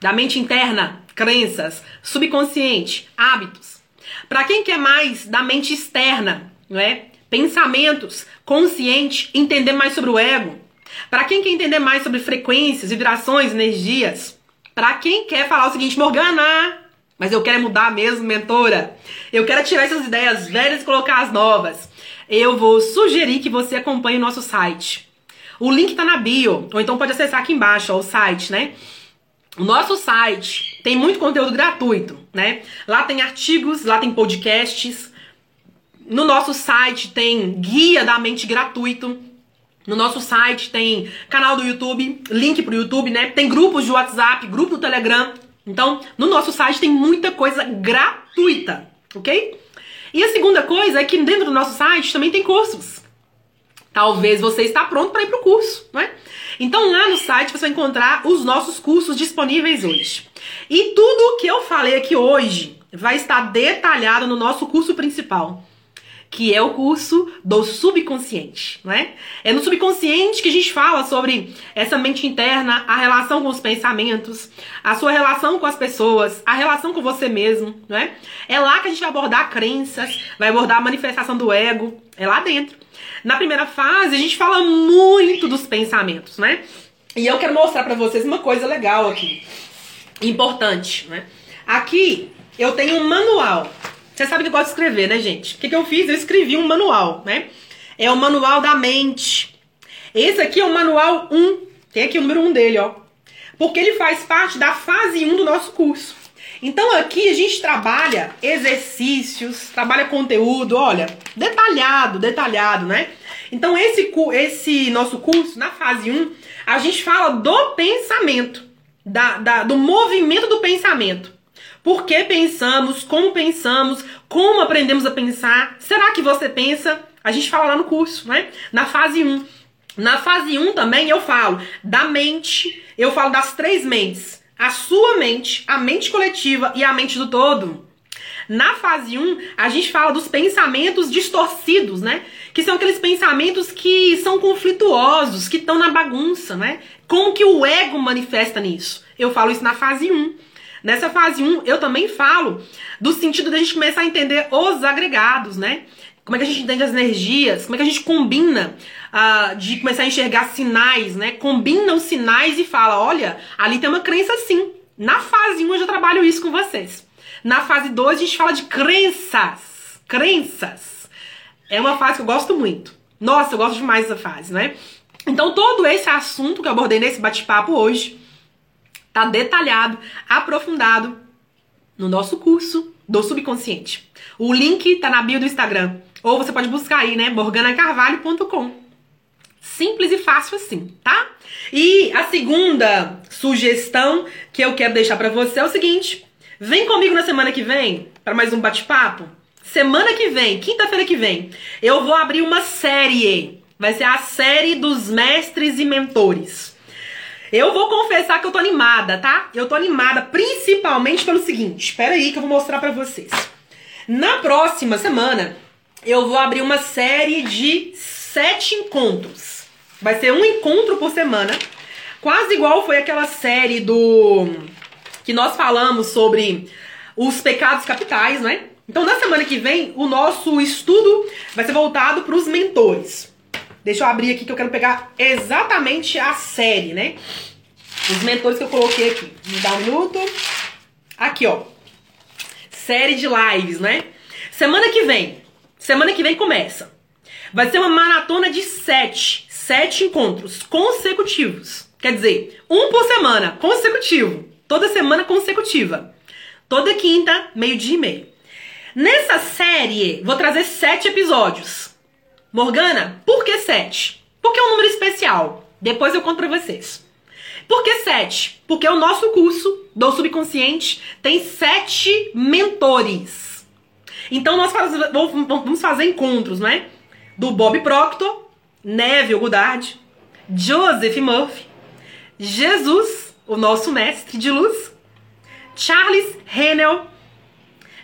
da mente interna, crenças, subconsciente, hábitos. Para quem quer mais da mente externa, não é? Pensamentos, consciente, entender mais sobre o ego. Para quem quer entender mais sobre frequências, vibrações, energias. Para quem quer falar o seguinte, Morgana, mas eu quero mudar mesmo, mentora. Eu quero tirar essas ideias velhas e colocar as novas. Eu vou sugerir que você acompanhe o nosso site. O link tá na bio, ou então pode acessar aqui embaixo, ó, o site, né? O nosso site tem muito conteúdo gratuito, né? Lá tem artigos, lá tem podcasts. No nosso site tem guia da mente gratuito. No nosso site tem canal do YouTube, link pro YouTube, né? Tem grupos de WhatsApp, grupo do Telegram. Então, no nosso site tem muita coisa gratuita, ok? E a segunda coisa é que dentro do nosso site também tem cursos. Talvez você está pronto para ir pro curso, não é? Então lá no site você vai encontrar os nossos cursos disponíveis hoje. E tudo o que eu falei aqui hoje vai estar detalhado no nosso curso principal, que é o curso do subconsciente, né? É no subconsciente que a gente fala sobre essa mente interna, a relação com os pensamentos, a sua relação com as pessoas, a relação com você mesmo, né? É lá que a gente vai abordar crenças, vai abordar a manifestação do ego, é lá dentro. Na primeira fase, a gente fala muito dos pensamentos, né? E eu quero mostrar para vocês uma coisa legal aqui, importante, né? Aqui eu tenho um manual. Você sabe que eu gosto de escrever, né, gente? O que, que eu fiz? Eu escrevi um manual, né? É o manual da mente. Esse aqui é o manual 1. Tem aqui o número 1 dele, ó. Porque ele faz parte da fase 1 do nosso curso. Então aqui a gente trabalha exercícios, trabalha conteúdo, olha, detalhado, detalhado, né? Então esse, esse nosso curso, na fase 1, a gente fala do pensamento, da, da, do movimento do pensamento. Por que pensamos, como pensamos, como aprendemos a pensar, será que você pensa? A gente fala lá no curso, né? Na fase 1. Na fase 1 também eu falo da mente, eu falo das três mentes a sua mente, a mente coletiva e a mente do todo. Na fase 1, a gente fala dos pensamentos distorcidos, né? Que são aqueles pensamentos que são conflituosos, que estão na bagunça, né? Como que o ego manifesta nisso? Eu falo isso na fase 1. Nessa fase 1, eu também falo do sentido da gente começar a entender os agregados, né? Como é que a gente entende as energias? Como é que a gente combina uh, de começar a enxergar sinais, né? Combina os sinais e fala: olha, ali tem uma crença sim. Na fase 1 eu já trabalho isso com vocês. Na fase 2 a gente fala de crenças. Crenças. É uma fase que eu gosto muito. Nossa, eu gosto demais dessa fase, né? Então todo esse assunto que eu abordei nesse bate-papo hoje tá detalhado, aprofundado no nosso curso do subconsciente. O link tá na bio do Instagram. Ou você pode buscar aí, né? morganacarvalho.com. Simples e fácil assim, tá? E a segunda sugestão que eu quero deixar para você é o seguinte: vem comigo na semana que vem para mais um bate-papo. Semana que vem, quinta-feira que vem, eu vou abrir uma série. Vai ser a série dos mestres e mentores. Eu vou confessar que eu tô animada, tá? Eu tô animada principalmente pelo seguinte. Espera aí que eu vou mostrar para vocês. Na próxima semana, eu vou abrir uma série de sete encontros. Vai ser um encontro por semana, quase igual foi aquela série do que nós falamos sobre os pecados capitais, né? Então, na semana que vem, o nosso estudo vai ser voltado para os mentores. Deixa eu abrir aqui que eu quero pegar exatamente a série, né? Os mentores que eu coloquei aqui. Me dá um minuto. Aqui, ó. Série de lives, né? Semana que vem, Semana que vem começa. Vai ser uma maratona de sete, sete encontros consecutivos. Quer dizer, um por semana, consecutivo. Toda semana consecutiva. Toda quinta, meio-dia e meio. Nessa série, vou trazer sete episódios. Morgana, por que sete? Porque é um número especial. Depois eu conto pra vocês. Por que sete? Porque o nosso curso do subconsciente tem sete mentores. Então nós faz, vamos fazer encontros, né? Do Bob Proctor, Neville Goddard, Joseph Murphy, Jesus, o nosso mestre de luz, Charles Hennel,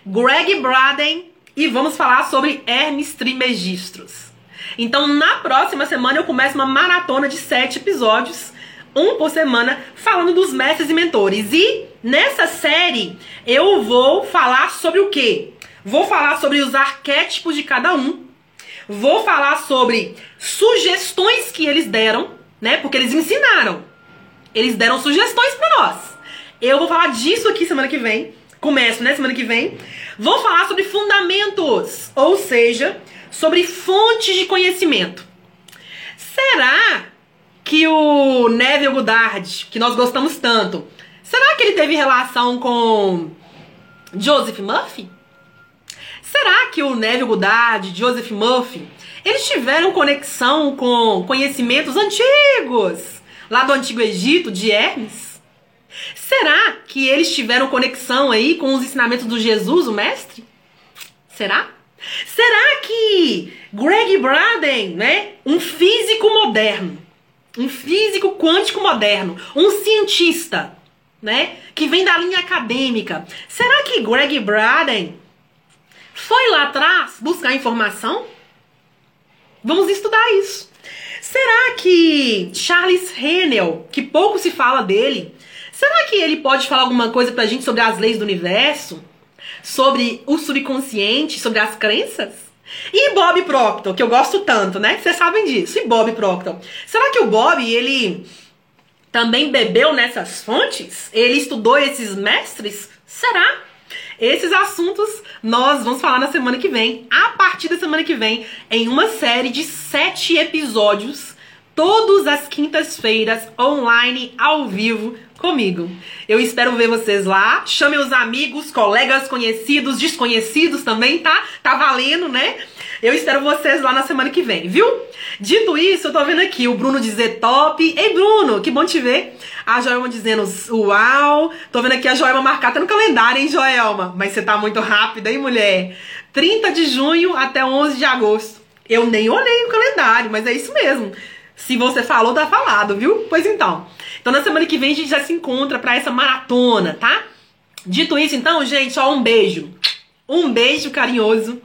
Greg Braden e vamos falar sobre Hermes Trismegistus. Então, na próxima semana eu começo uma maratona de sete episódios, um por semana, falando dos mestres e mentores. E nessa série eu vou falar sobre o quê? Vou falar sobre os arquétipos de cada um. Vou falar sobre sugestões que eles deram, né? Porque eles ensinaram. Eles deram sugestões para nós. Eu vou falar disso aqui semana que vem. começo, né, semana que vem, vou falar sobre fundamentos, ou seja, sobre fontes de conhecimento. Será que o Neville Goddard, que nós gostamos tanto, será que ele teve relação com Joseph Murphy? Será que o Neville Goddard, Joseph Murphy, eles tiveram conexão com conhecimentos antigos, lá do Antigo Egito, de Hermes? Será que eles tiveram conexão aí com os ensinamentos do Jesus, o mestre? Será? Será que Greg Braden, né, um físico moderno, um físico quântico moderno, um cientista, né, que vem da linha acadêmica, será que Greg Braden foi lá atrás buscar informação? Vamos estudar isso. Será que Charles Hennel, que pouco se fala dele, será que ele pode falar alguma coisa pra gente sobre as leis do universo? Sobre o subconsciente, sobre as crenças? E Bob Proctor, que eu gosto tanto, né? Vocês sabem disso. E Bob Proctor. Será que o Bob, ele também bebeu nessas fontes? Ele estudou esses mestres? Será? Esses assuntos nós vamos falar na semana que vem, a partir da semana que vem, em uma série de sete episódios, todas as quintas-feiras, online, ao vivo, comigo. Eu espero ver vocês lá. Chame os amigos, colegas, conhecidos, desconhecidos também, tá? Tá valendo, né? Eu espero vocês lá na semana que vem, viu? Dito isso, eu tô vendo aqui o Bruno dizer top. Ei, Bruno, que bom te ver. A Joelma dizendo uau. Tô vendo aqui a Joelma marcar até no calendário, hein, Joelma? Mas você tá muito rápida, hein, mulher? 30 de junho até 11 de agosto. Eu nem olhei o calendário, mas é isso mesmo. Se você falou, tá falado, viu? Pois então. Então na semana que vem a gente já se encontra para essa maratona, tá? Dito isso, então, gente, ó, um beijo. Um beijo carinhoso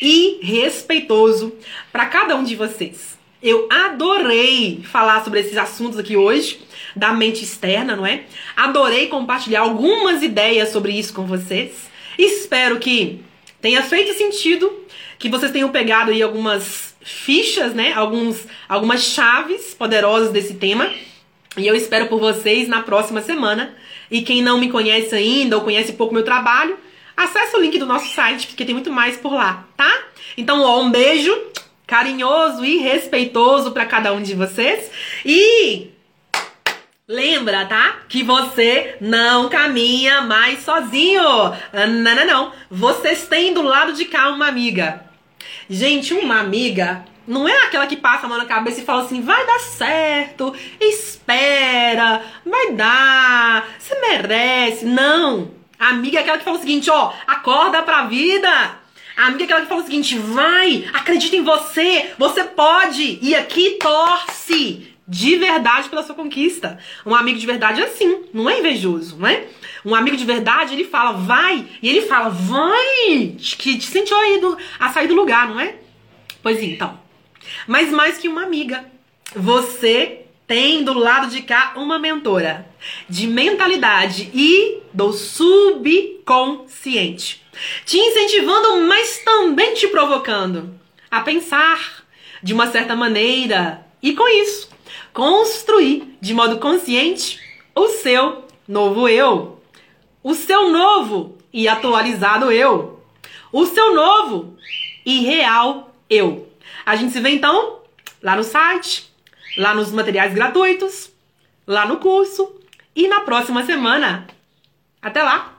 e respeitoso para cada um de vocês. Eu adorei falar sobre esses assuntos aqui hoje, da mente externa, não é? Adorei compartilhar algumas ideias sobre isso com vocês. Espero que tenha feito sentido, que vocês tenham pegado aí algumas fichas, né? Alguns, algumas chaves poderosas desse tema. E eu espero por vocês na próxima semana. E quem não me conhece ainda ou conhece pouco meu trabalho, acesse o link do nosso site, porque tem muito mais por lá, tá? Então, ó, um beijo carinhoso e respeitoso para cada um de vocês. E lembra, tá? Que você não caminha mais sozinho. Não, não, não. Vocês têm do lado de cá uma amiga. Gente, uma amiga não é aquela que passa a mão na cabeça e fala assim: vai dar certo, espera, vai dar, você merece. Não. A amiga é aquela que fala o seguinte, ó, acorda pra vida. A amiga é aquela que fala o seguinte, vai, acredita em você, você pode. E aqui torce de verdade pela sua conquista. Um amigo de verdade é assim, não é invejoso, não é? Um amigo de verdade, ele fala, vai, e ele fala, vai, que te sentiu aí do, a sair do lugar, não é? Pois então. Mas mais que uma amiga, você tem do lado de cá uma mentora de mentalidade e do subconsciente, te incentivando, mas também te provocando a pensar de uma certa maneira e com isso construir de modo consciente o seu novo eu, o seu novo e atualizado eu, o seu novo e real eu. A gente se vê então lá no site lá nos materiais gratuitos, lá no curso e na próxima semana. Até lá!